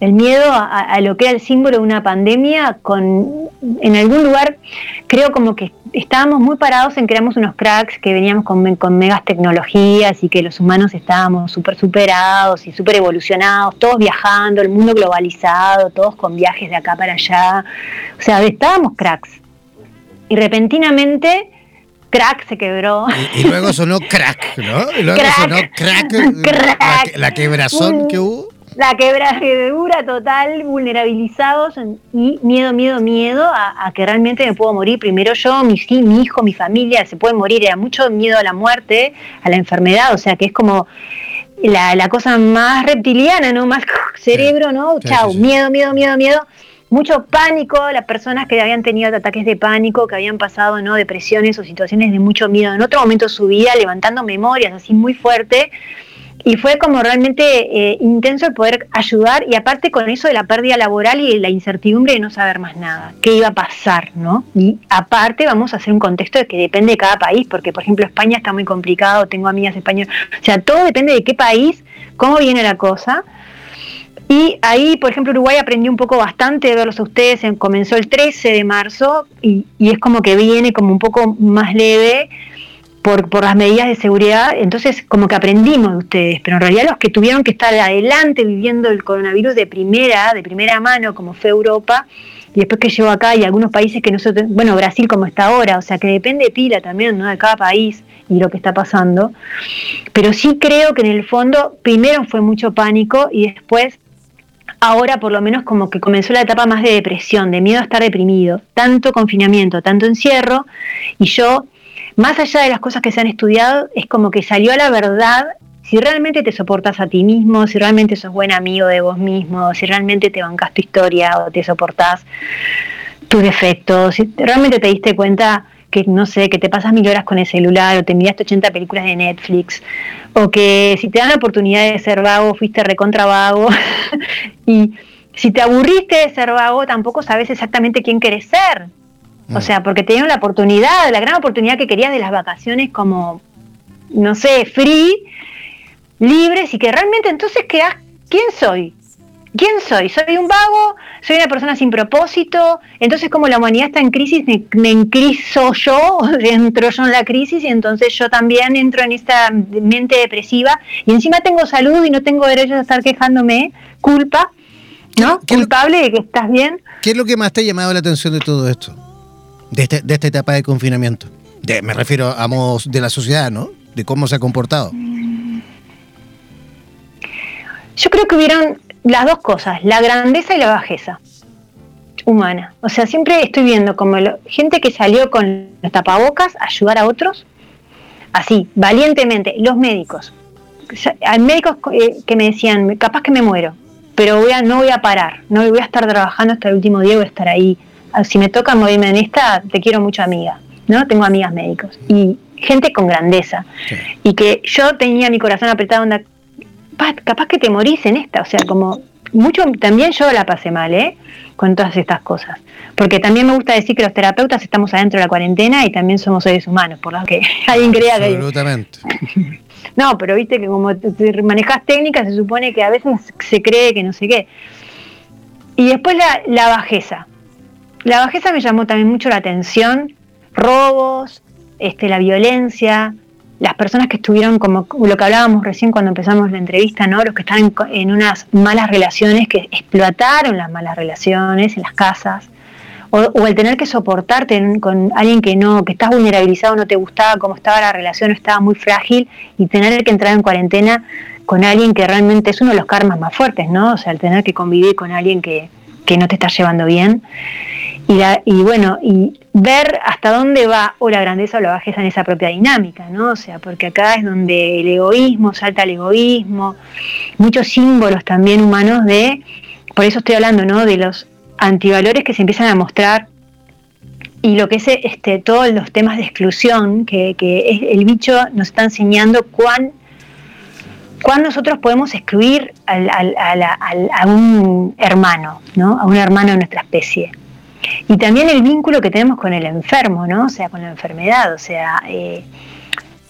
el miedo a, lo que era el símbolo de una pandemia, con en algún lugar creo como que estábamos muy parados en que éramos unos cracks que veníamos con, con megas tecnologías y que los humanos estábamos súper superados y súper evolucionados, todos viajando, el mundo globalizado, todos con viajes de acá para allá. O sea, estábamos cracks. Y repentinamente crack se quebró. Y, luego sonó crack, ¿no? Y luego sonó crack, crack. La, quebrazón que hubo la quebradura total, vulnerabilizados y miedo, miedo, miedo a, que realmente me puedo morir. Primero yo, mi, mi hijo, mi familia se puede morir. Era mucho miedo a la muerte, a la enfermedad, o sea que es como la, cosa más reptiliana, ¿no? Más cerebro, ¿no? Chau, miedo, miedo, miedo, miedo. Mucho pánico, las personas que habían tenido ataques de pánico, que habían pasado, ¿no? Depresiones o situaciones de mucho miedo en otro momento de su vida, levantando memorias así muy fuerte y fue como realmente eh, intenso el poder ayudar y aparte con eso de la pérdida laboral y la incertidumbre de no saber más nada, qué iba a pasar, ¿no? Y aparte vamos a hacer un contexto de que depende de cada país, porque por ejemplo España está muy complicado, tengo amigas españolas, o sea, todo depende de qué país, cómo viene la cosa. Y ahí, por ejemplo, Uruguay aprendió un poco bastante de verlos a ustedes, comenzó el 13 de marzo y, y es como que viene como un poco más leve por, las medidas de seguridad, entonces como que aprendimos de ustedes, pero en realidad los que tuvieron que estar adelante viviendo el coronavirus de primera, de primera mano, como fue Europa, y después que llegó acá y algunos países que nosotros, bueno, Brasil como está ahora, o sea que depende pila también, ¿no? De cada país y lo que está pasando. Pero sí creo que en el fondo, primero fue mucho pánico y después ahora por lo menos como que comenzó la etapa más de depresión, de miedo a estar deprimido, tanto confinamiento, tanto encierro, y yo más allá de las cosas que se han estudiado, es como que salió a la verdad si realmente te soportas a ti mismo, si realmente sos buen amigo de vos mismo, si realmente te bancas tu historia o te soportás tus defectos, si realmente te diste cuenta que no sé, que te pasas mil horas con el celular o te miraste 80 películas de Netflix, o que si te dan la oportunidad de ser vago, fuiste recontra vago, y si te aburriste de ser vago, tampoco sabes exactamente quién querés ser. O mm. sea, porque te la oportunidad, la gran oportunidad que querías de las vacaciones como, no sé, free, libres y que realmente entonces quedas, ¿quién soy? ¿Quién soy? ¿Soy un vago? ¿Soy una persona sin propósito? Entonces como la humanidad está en crisis, me, me encriso yo, entro yo en la crisis y entonces yo también entro en esta mente depresiva y encima tengo salud y no tengo derecho a estar quejándome, culpa, ¿no? Culpable de que estás bien. ¿Qué es lo que más te ha llamado la atención de todo esto? Este, de, esta etapa de confinamiento? De, me refiero a modos de la sociedad, ¿no? De cómo se ha comportado. Yo creo que hubieron las dos cosas, la grandeza y la bajeza humana. O sea, siempre estoy viendo como gente que salió con los tapabocas a ayudar a otros, así, valientemente, los médicos. Hay médicos eh, que me decían, capaz que me muero, pero voy a, no voy a parar, no voy a estar trabajando hasta el último día, voy a estar ahí Ah, si me toca morirme en esta, te quiero mucho amiga, ¿no? Tengo amigas médicos y gente con grandeza. Y que yo tenía mi corazón apretado, onda, capaz que te morís en esta, o sea, como mucho, también yo la pasé mal, ¿eh? Con todas estas cosas. Porque también me gusta decir que los terapeutas estamos adentro de la cuarentena y también somos seres humanos, por lo que alguien crea que... Absolutamente. No, pero viste que como manejas técnicas se supone que a veces se cree que no sé qué. Y después la, la bajeza. La bajeza me llamó también mucho la atención, robos, este, la violencia, las personas que estuvieron, como lo que hablábamos recién cuando empezamos la entrevista, ¿no? los que están en, unas malas relaciones, que explotaron las malas relaciones en las casas, o, el tener que soportarte con alguien que no, que estás vulnerabilizado, no te gustaba cómo estaba la relación, estaba muy frágil, y tener que entrar en cuarentena con alguien que realmente es uno de los karmas más fuertes, ¿no? O sea, el tener que convivir con alguien que, que no te está llevando bien y, bueno, y ver hasta dónde va o la grandeza o la bajeza en esa propia dinámica, ¿no? O sea, porque acá es donde el egoísmo, salta el egoísmo, muchos símbolos también humanos de, por eso estoy hablando, ¿no? De los antivalores que se empiezan a mostrar y lo que es este, todos los temas de exclusión, que, el bicho nos está enseñando cuán, cuán nosotros podemos excluir a un hermano, ¿no? A un hermano de nuestra especie. Y también el vínculo que tenemos con el enfermo, ¿no? O sea, con la enfermedad. O sea, eh,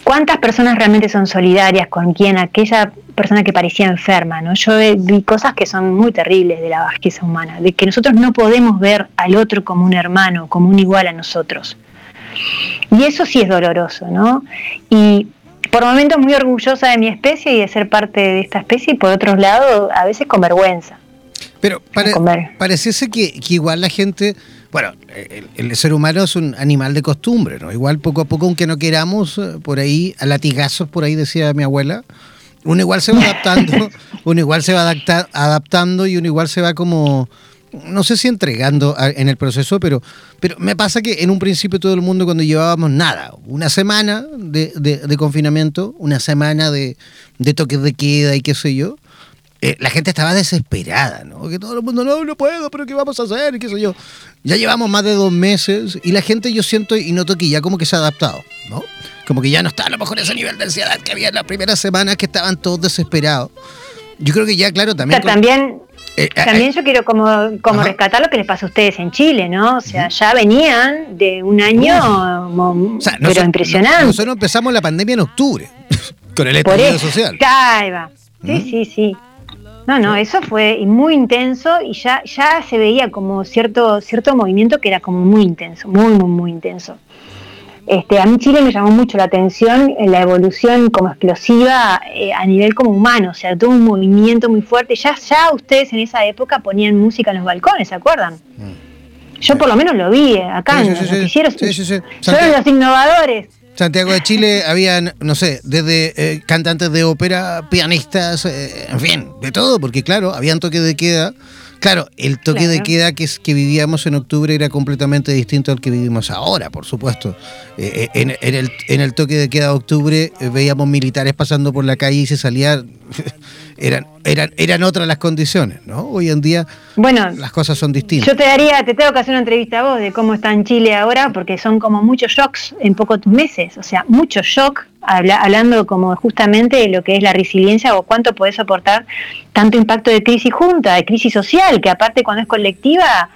¿Cuántas personas realmente son solidarias con quien aquella persona que parecía enferma? ¿no? Yo vi cosas que son muy terribles de la bajeza humana, de que nosotros no podemos ver al otro como un hermano, como un igual a nosotros. Y eso sí es doloroso, ¿no? Y por momentos muy orgullosa de mi especie y de ser parte de esta especie, y por otro lado, a veces con vergüenza. Pero pareciese que, que igual la gente bueno, el, ser humano es un animal de costumbre, ¿no? Igual poco a poco, aunque no queramos, eh, por ahí, a latigazos, por ahí decía mi abuela, uno igual se va adaptando, uno igual se va adaptando y uno igual se va como, no sé si entregando en el proceso, pero, pero me pasa que en un principio todo el mundo cuando llevábamos nada, una semana de, de, confinamiento, una semana de, de toques de queda y qué sé yo, eh, la gente estaba desesperada, ¿no? Que todo el mundo, no, no puedo, pero ¿qué vamos a hacer? Y qué sé yo. Ya llevamos más de dos meses y la gente yo siento y noto que ya como que se ha adaptado, ¿no? Como que ya no está a lo mejor ese nivel de ansiedad que había en las primeras semanas que estaban todos desesperados. Yo creo que ya, claro, también... también... Eh, eh, también yo quiero como, como rescatar lo que les pasó a ustedes en Chile, ¿no? O sea, ya venían de un año, pero impresionante. Nosotros empezamos la pandemia en octubre, con el estallido social. Ahí va. Sí, sí, sí. No, no, eso fue muy intenso y ya, ya se veía como cierto, cierto movimiento que era como muy intenso, muy, muy, muy intenso. Este, a mí Chile me llamó mucho la atención en la evolución como explosiva eh, a nivel como humano, o sea, todo un movimiento muy fuerte. Ya, ya ustedes en esa época ponían música en los balcones, ¿se acuerdan? Mm. Yo por lo menos lo vi eh, acá en los noticieros. Son los innovadores. Santiago de Chile habían, no sé, desde eh, cantantes de ópera, pianistas, eh, en fin, de todo, porque claro, habían toque de queda Claro, el toque de queda que, es, que vivíamos en octubre era completamente distinto al que vivimos ahora, por supuesto. Eh, eh, en, el, en, el, toque de queda de octubre eh, veíamos militares pasando por la calle y se salían, eran, eran, eran otras las condiciones, ¿no? Hoy en día bueno, las cosas son distintas. Yo te daría, te tengo que hacer una entrevista a vos de cómo está en Chile ahora, porque son como muchos shocks en pocos meses, o sea, mucho shock hablando como justamente de lo que es la resiliencia o cuánto puede soportar tanto impacto de crisis junta, de crisis social, que aparte cuando es colectiva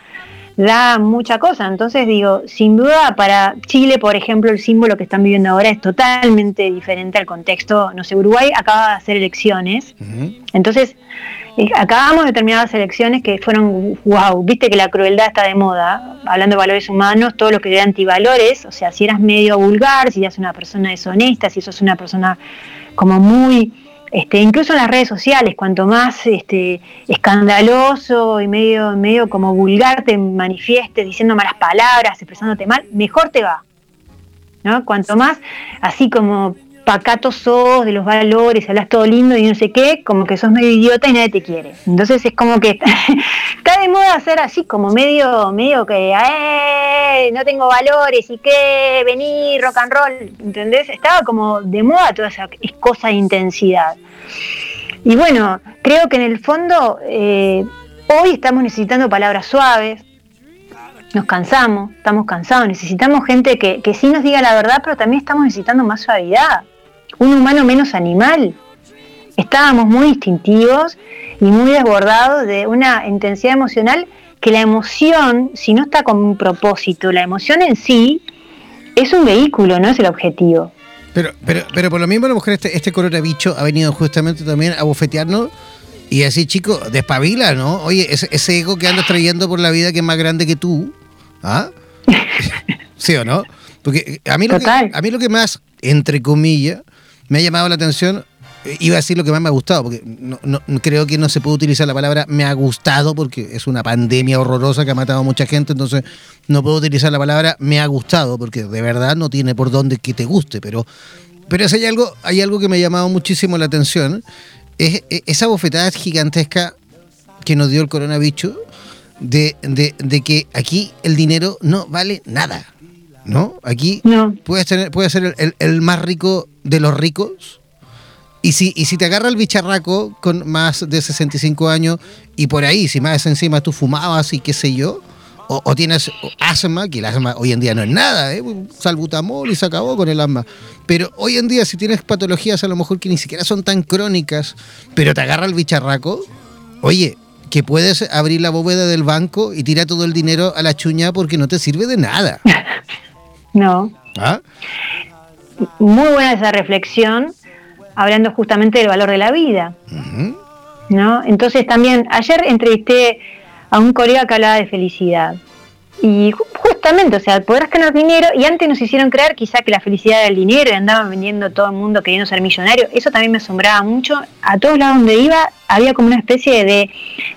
da mucha cosa. Entonces digo, sin duda para Chile, por ejemplo, el símbolo que están viviendo ahora es totalmente diferente al contexto. No sé, Uruguay acaba de hacer elecciones, entonces eh, acabamos de terminar las elecciones que fueron, wow, viste que la crueldad está de moda, hablando de valores humanos, todo lo que de antivalores, o sea, si eras medio vulgar, si eras una persona deshonesta, si sos una persona como muy, este, incluso en las redes sociales, cuanto más este, escandaloso y medio, medio como vulgar te manifiestes, diciendo malas palabras, expresándote mal, mejor te va. ¿no? Cuanto más así como pacato sos, de los valores, hablas todo lindo y no sé qué, como que sos medio idiota y nadie te quiere. Entonces es como que está, de moda ser así, como medio, medio que, eh, no tengo valores y qué, vení, rock and roll, ¿entendés? Estaba como de moda toda esa cosa de intensidad. Y bueno, creo que en el fondo eh, hoy estamos necesitando palabras suaves, nos cansamos, estamos cansados, necesitamos gente que, que sí nos diga la verdad, pero también estamos necesitando más suavidad un humano menos animal. Estábamos muy instintivos y muy desbordados de una intensidad emocional que la emoción, si no está con un propósito, la emoción en sí es un vehículo, no es el objetivo. Pero, pero, pero por lo mismo, a lo mejor este, este coronavirus ha venido justamente también a bofetearnos y así, chico, despabila, ¿no? Oye, ese, ego que andas trayendo por la vida que es más grande que tú, ¿ah? ¿Sí o no? Porque a mí, lo que, a mí lo que más, entre comillas, me ha llamado la atención. Eh, iba a decir lo que más me ha gustado, porque no, creo que no se puede utilizar la palabra me ha gustado, porque es una pandemia horrorosa que ha matado a mucha gente, entonces no puedo utilizar la palabra me ha gustado, porque de verdad no tiene por dónde que te guste, pero, pero hay, algo, hay algo que me ha llamado muchísimo la atención, es, esa bofetada gigantesca que nos dio el coronavirus de, de, que aquí el dinero no vale nada. ¿No? Aquí no. puedes tener, puedes ser el, más rico de los ricos. Y si, y si te agarra el bicharraco con más de 65 años y por ahí, si más encima tú fumabas y qué sé yo, o, tienes asma, que el asma hoy en día no es nada, ¿eh? salbutamol y se acabó con el asma. Pero hoy en día si tienes patologías a lo mejor que ni siquiera son tan crónicas, pero te agarra el bicharraco, oye, que puedes abrir la bóveda del banco y tirar todo el dinero a la chuña porque no te sirve de nada. No. ¿Ah? muy buena esa reflexión, hablando justamente del valor de la vida. ¿no? Entonces también, ayer entrevisté a un colega que hablaba de felicidad. Y justamente, o sea, podrás ganar dinero y antes nos hicieron creer quizá que la felicidad era el dinero y andaban vendiendo todo el mundo queriendo ser millonario. Eso también me asombraba mucho. A todos lados donde iba había como una especie de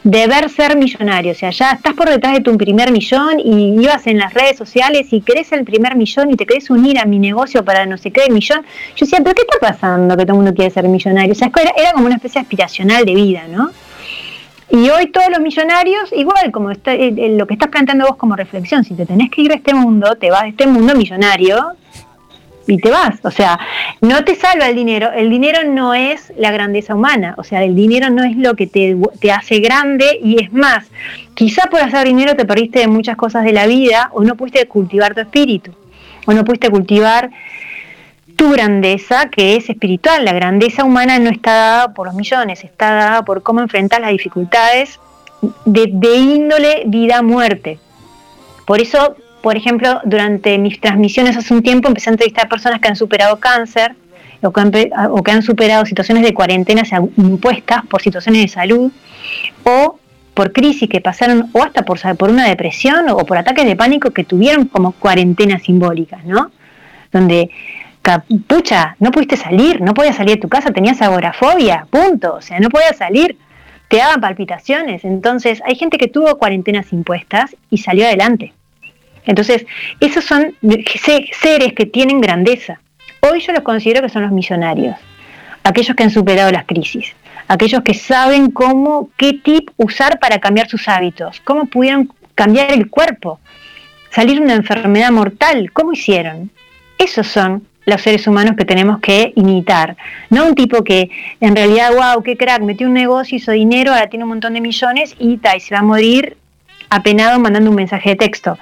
deber ser millonario. O sea, ya estás por detrás de tu primer millón y ibas en las redes sociales y querés el primer millón y te querés unir a mi negocio para no sé qué millón. Yo decía, pero ¿qué está pasando que todo el mundo quiere ser millonario? O sea, era, era como una especie aspiracional de vida, ¿no? Y hoy todos los millonarios, igual como está, eh, eh, lo que estás planteando vos como reflexión, si te tenés que ir a este mundo, te vas a este mundo millonario y te vas. O sea, no te salva el dinero. El dinero no es la grandeza humana. O sea, el dinero no es lo que te, te hace grande y es más, quizá por hacer dinero te perdiste de muchas cosas de la vida o no pudiste cultivar tu espíritu o no pudiste cultivar tu grandeza, que es espiritual. La grandeza humana no está dada por los millones, está dada por cómo enfrentar las dificultades de, índole vida-muerte. Por eso, por ejemplo, durante mis transmisiones hace un tiempo empecé a entrevistar personas que han superado cáncer o que han, o que han superado situaciones de cuarentena impuestas por situaciones de salud o por crisis que pasaron o hasta por, por una depresión o por ataques de pánico que tuvieron como cuarentenas simbólicas, ¿no? Donde pucha, no pudiste salir, no podías salir de tu casa, tenías agorafobia, punto, o sea, no podías salir, te daban palpitaciones. Entonces, hay gente que tuvo cuarentenas impuestas y salió adelante. Entonces, esos son seres que tienen grandeza. Hoy yo los considero que son los millonarios, aquellos que han superado las crisis, aquellos que saben cómo, qué tip usar para cambiar sus hábitos, cómo pudieron cambiar el cuerpo, salir de una enfermedad mortal, ¿cómo hicieron? Esos son los seres humanos que tenemos que imitar. No un tipo que en realidad, wow, qué crack, metió un negocio, hizo dinero, ahora tiene un montón de millones y, y se va a morir apenado mandando un mensaje de texto.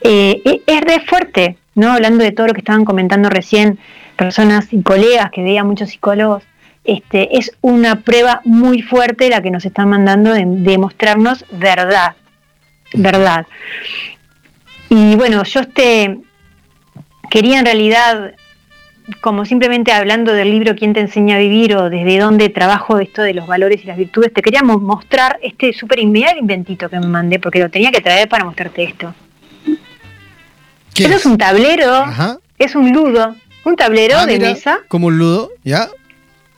Eh, e, es re fuerte, ¿no? Hablando de todo lo que estaban comentando recién personas y colegas que veían muchos psicólogos, este, es una prueba muy fuerte la que nos están mandando de, de mostrarnos verdad, verdad. Y bueno, yo este, quería en realidad como simplemente hablando del libro ¿Quién te enseña a vivir? o desde dónde trabajo esto de los valores y las virtudes, te queríamos mostrar este súper inventito que me mandé, porque lo tenía que traer para mostrarte esto. Eso es? un tablero, es un ludo, un tablero ah, de mesa. Como un ludo, ¿ya?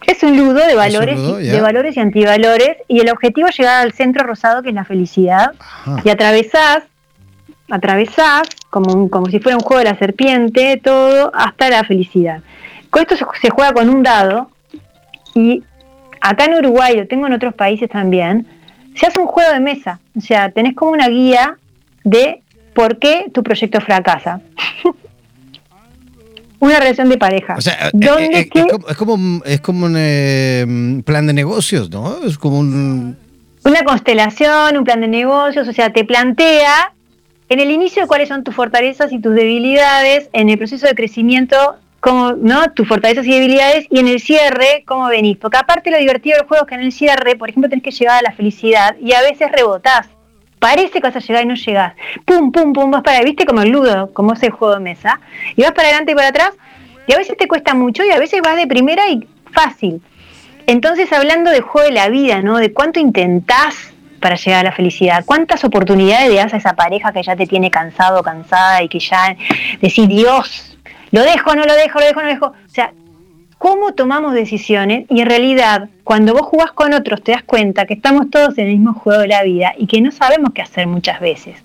Es un ludo de valores, de valores y antivalores, y el objetivo es llegar al centro rosado que es la felicidad, y atravesás atravesás, como, como si fuera un juego de la serpiente, todo, hasta la felicidad. Con esto se, juega con un dado y acá en Uruguay, lo tengo en otros países también, se hace un juego de mesa. O sea, tenés como una guía de por qué tu proyecto fracasa. una relación de pareja. O sea, eh, eh, es, como, es como un eh, plan de negocios, ¿no? Es como un... Una constelación, un plan de negocios, o sea, te plantea en el inicio cuáles son tus fortalezas y tus debilidades, en el proceso de crecimiento, ¿no? tus fortalezas y debilidades, y en el cierre, cómo venís. Porque aparte lo divertido del juego es que en el cierre, por ejemplo, tenés que llegar a la felicidad y a veces rebotás. Parece que vas a llegar y no llegás. Pum, pum, pum, vas para, viste como el ludo, como es el juego de mesa. Y vas para adelante y para atrás, y a veces te cuesta mucho y a veces vas de primera y fácil. Entonces, hablando del juego de la vida, ¿no? De cuánto intentás para llegar a la felicidad? ¿Cuántas oportunidades le das a esa pareja que ya te tiene cansado, cansada y que ya decís, Dios, lo dejo, no lo dejo, lo dejo, no lo dejo? O sea, ¿cómo tomamos decisiones? Y en realidad, cuando vos jugás con otros, te das cuenta que estamos todos en el mismo juego de la vida y que no sabemos qué hacer muchas veces.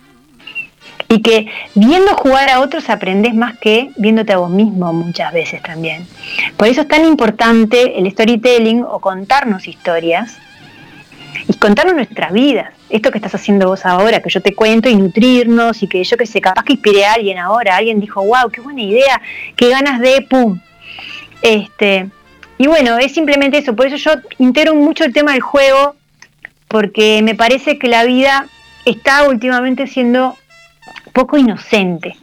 Y que viendo jugar a otros aprendes más que viéndote a vos mismo muchas veces también. Por eso es tan importante el storytelling o contarnos historias y contarnos nuestras vidas. Esto que estás haciendo vos ahora, que yo te cuento y nutrirnos y que yo que sé, capaz que inspire a alguien ahora. Alguien dijo, wow, qué buena idea, qué ganas de pum. Este, y bueno, es simplemente eso. Por eso yo integro mucho el tema del juego, porque me parece que la vida está últimamente siendo poco inocente.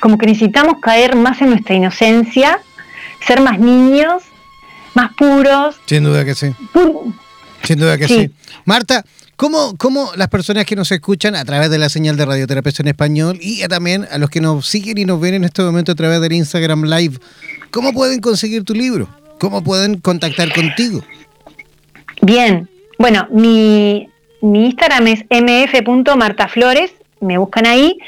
Como que necesitamos caer más en nuestra inocencia, ser más niños, más puros. Sin duda que sí. Sin duda que sí. Marta, ¿Cómo, ¿Cómo las personas que nos escuchan a través de la señal de radioterapia en español y también a los que nos siguen y nos ven en este momento a través del Instagram Live, cómo pueden conseguir tu libro? ¿Cómo pueden contactar contigo? Bien, bueno, mi, mi Instagram es mf.martaflores, me buscan ahí.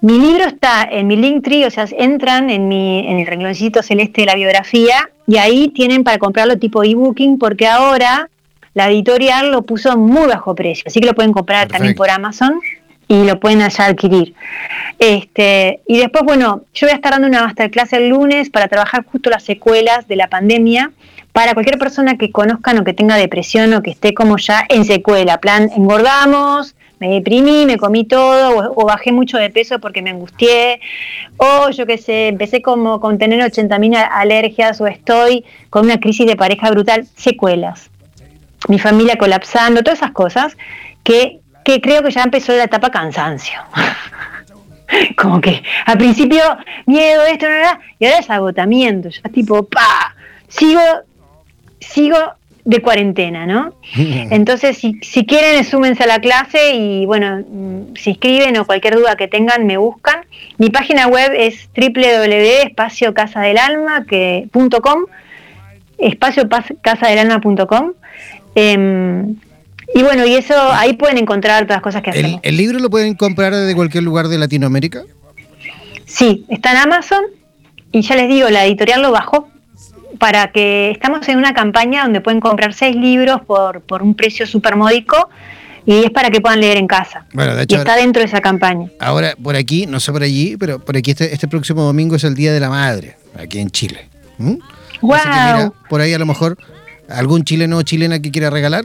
Mi libro está en mi Linktree, o sea, entran en, mi, en el rengloncito celeste de la biografía y ahí tienen para comprarlo tipo ebooking porque ahora la editorial lo puso muy bajo precio, así que lo pueden comprar también por Amazon y lo pueden allá adquirir. Este, y después, bueno, yo voy a estar dando una masterclass el lunes para trabajar justo las secuelas de la pandemia para cualquier persona que conozcan o que tenga depresión o que esté como ya en secuela, plan, engordamos, me deprimí, me comí todo, o, bajé mucho de peso porque me angustié, o yo qué sé, empecé como con tener 80.000 alergias o estoy con una crisis de pareja brutal, secuelas. Mi familia colapsando, todas esas cosas que, que creo que ya empezó la etapa cansancio. como que al principio miedo, esto, nada, y ahora es agotamiento, ya tipo, pa, sigo, sigo de cuarentena, ¿no? Entonces, si, si quieren, súmense a la clase y, bueno, mm, se inscriben o cualquier duda que tengan, me buscan. Mi página web es www.espaciocasadelalma.com espaciocasadelalma.com em, y bueno, y eso ahí pueden encontrar todas las cosas que hacemos. ¿El, libro lo pueden comprar desde cualquier lugar de Latinoamérica? Sí, está en Amazon y ya les digo, la editorial lo bajó para que estamos en una campaña donde pueden comprar seis libros por, por un precio súper módico y es para que puedan leer en casa. Bueno, de hecho, y está dentro de esa campaña. Ahora, por aquí, no sé por allí, pero por aquí este, este próximo domingo es el Día de la Madre, aquí en Chile. Wow. por ahí a lo mejor algún chileno o chilena que quiera regalar,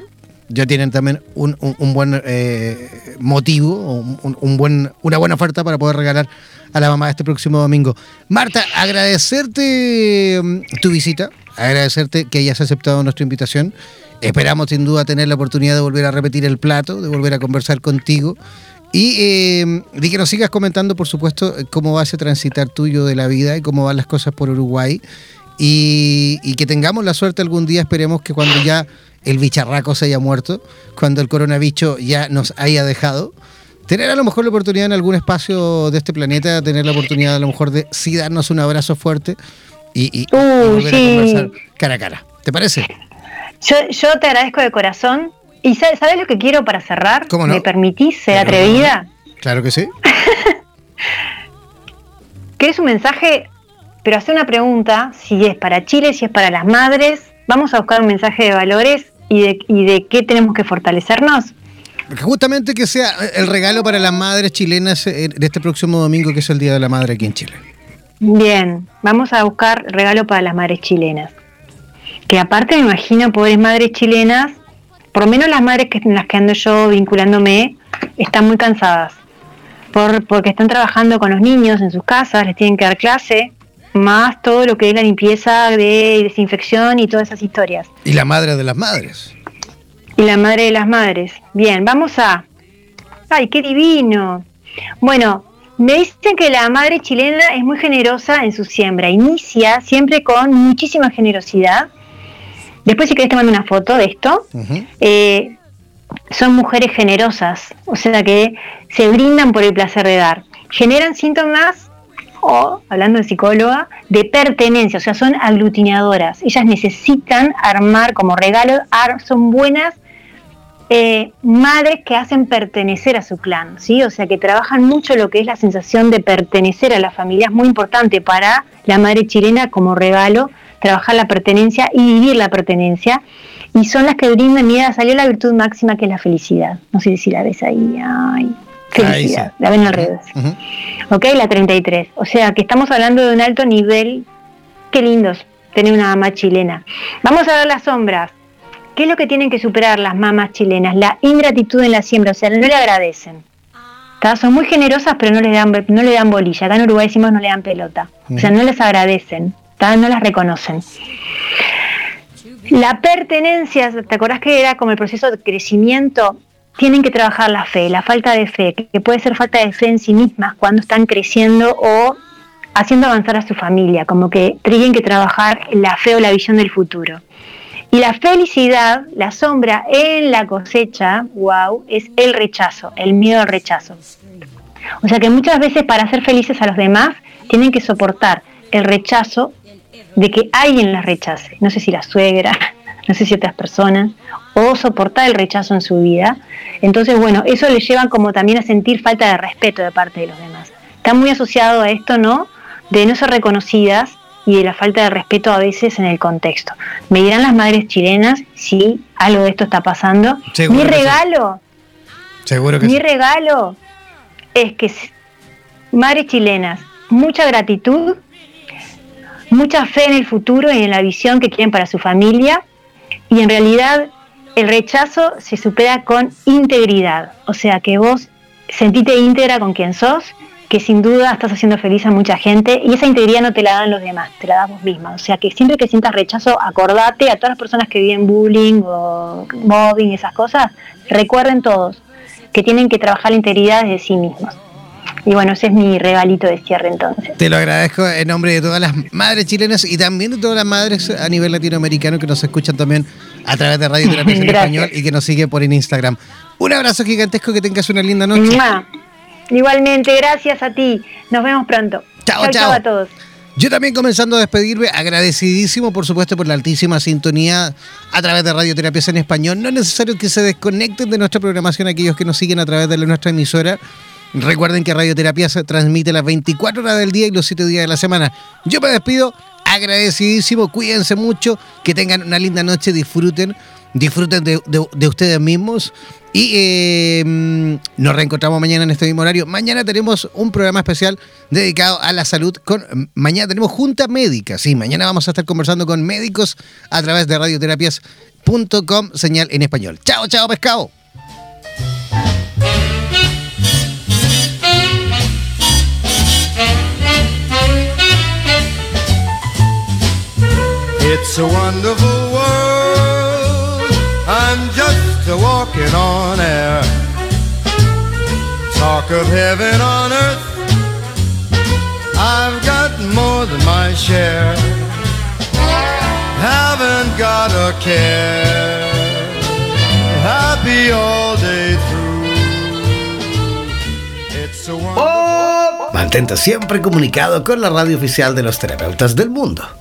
ya tienen también un, buen eh, motivo, un, buen, una buena oferta para poder regalar a la mamá este próximo domingo. Marta, agradecerte mm, tu visita, agradecerte que hayas aceptado nuestra invitación. Esperamos sin duda tener la oportunidad de volver a repetir el plato, de volver a conversar contigo. Y eh, de que nos sigas comentando, por supuesto, cómo va a transitar tuyo de la vida y cómo van las cosas por Uruguay. Y, y, que tengamos la suerte algún día, esperemos que cuando ya el bicharraco se haya muerto, cuando el coronavirus ya nos haya dejado, tener a lo mejor la oportunidad en algún espacio de este planeta, tener la oportunidad a lo mejor de sí darnos un abrazo fuerte y, volver a conversar cara a cara. ¿Te parece? Yo, te agradezco de corazón. ¿Y sabes, lo que quiero para cerrar? ¿Cómo no? ¿Me permitís ser atrevida? Claro que sí. ¿Querés un mensaje? Pero hace una pregunta, si es para Chile, si es para las madres. Vamos a buscar un mensaje de valores y de, y de qué tenemos que fortalecernos. Justamente que sea el regalo para las madres chilenas de este próximo domingo, que es el Día de la Madre aquí en Chile. Bien, vamos a buscar regalo para las madres chilenas. Que aparte me imagino, pobres madres chilenas, por lo menos las madres que, en las que ando yo vinculándome, están muy cansadas. Por, porque están trabajando con los niños en sus casas, les tienen que dar clase, más todo lo que es la limpieza de desinfección y todas esas historias. Y la madre de las madres. Y la madre de las madres. Bien, vamos a... ¡Ay, qué divino! Bueno, me dicen que la madre chilena es muy generosa en su siembra. Inicia siempre con muchísima generosidad. Después, si querés, te mando una foto de esto. Eh, son mujeres generosas, o sea que se brindan por el placer de dar. Generan síntomas, o, hablando de psicóloga, de pertenencia, o sea, son aglutinadoras. Ellas necesitan armar como regalo, son buenas eh, madres que hacen pertenecer a su clan, ¿sí? O sea, que trabajan mucho lo que es la sensación de pertenecer a la familia. Es muy importante para la madre chilena como regalo, trabajar la pertenencia y vivir la pertenencia. Y son las que brindan, mira, salió la virtud máxima que es la felicidad. No sé si la ves ahí. Felicidad. La ven alrededor. Ok, la 33. O sea, que estamos hablando de un alto nivel. Qué lindos tener una mamá chilena. Vamos a ver las sombras. ¿Qué es lo que tienen que superar las mamás chilenas? La ingratitud en la siembra, o sea, no le agradecen. Son muy generosas, pero no le dan, no le dan bolilla. Acá en Uruguay decimos no le dan pelota. O sea, no les agradecen, no las reconocen. La pertenencia, ¿te acordás que era como el proceso de crecimiento? Tienen que trabajar la fe, la falta de fe, que puede ser falta de fe en sí mismas cuando están creciendo o haciendo avanzar a su familia, como que tienen que trabajar la fe o la visión del futuro. Y la felicidad, la sombra en la cosecha, wow, es el rechazo, el miedo al rechazo. O sea que muchas veces para ser felices a los demás tienen que soportar el rechazo de que alguien las rechace. No sé si la suegra, no sé si otras personas, o soportar el rechazo en su vida. Entonces, bueno, eso le lleva como también a sentir falta de respeto de parte de los demás. Está muy asociado a esto, ¿no? De no ser reconocidas y de la falta de respeto a veces en el contexto. Me dirán las madres chilenas si algo de esto está pasando. mi regalo, Seguro que mi regalo es que madres chilenas, mucha gratitud, mucha fe en el futuro y en la visión que quieren para su familia y en realidad el rechazo se supera con integridad, o sea que vos sentite íntegra con quien sos, que sin duda estás haciendo feliz a mucha gente y esa integridad no te la dan los demás, te la das vos misma. O sea que siempre que sientas rechazo, acordate a todas las personas que viven bullying o mobbing, esas cosas, recuerden todos que tienen que trabajar la integridad desde sí mismos. Y bueno, ese es mi regalito de cierre entonces. Te lo agradezco en nombre de todas las madres chilenas y también de todas las madres a nivel latinoamericano que nos escuchan también a través de Radio Terapia en Español y que nos sigue por en Instagram. Un abrazo gigantesco, que tengas una linda noche. Igualmente, gracias a ti. Nos vemos pronto. Chao, chao. a todos. Yo también comenzando a despedirme, agradecidísimo por supuesto por la altísima sintonía a través de Radioterapias en Español. No es necesario que se desconecten de nuestra programación aquellos que nos siguen a través de nuestra emisora. Recuerden que Radioterapia se transmite las 24 horas del día y los 7 días de la semana. Yo me despido, agradecidísimo, cuídense mucho, que tengan una linda noche, disfruten, disfruten de, ustedes mismos. Y eh, nos reencontramos mañana en este mismo horario. Mañana tenemos un programa especial dedicado a la salud. Mañana tenemos junta médica. Sí, mañana vamos a estar conversando con médicos a través de radioterapias.com, señal en español. Chao, chao, pescado. It's a wonderful world. I'm just a walking on air. Talk of heaven on earth. I've got more than my share. Haven't got a care. Happy all day through. It's a wonderful... Mantente siempre comunicado con la radio oficial de los terapeutas del mundo.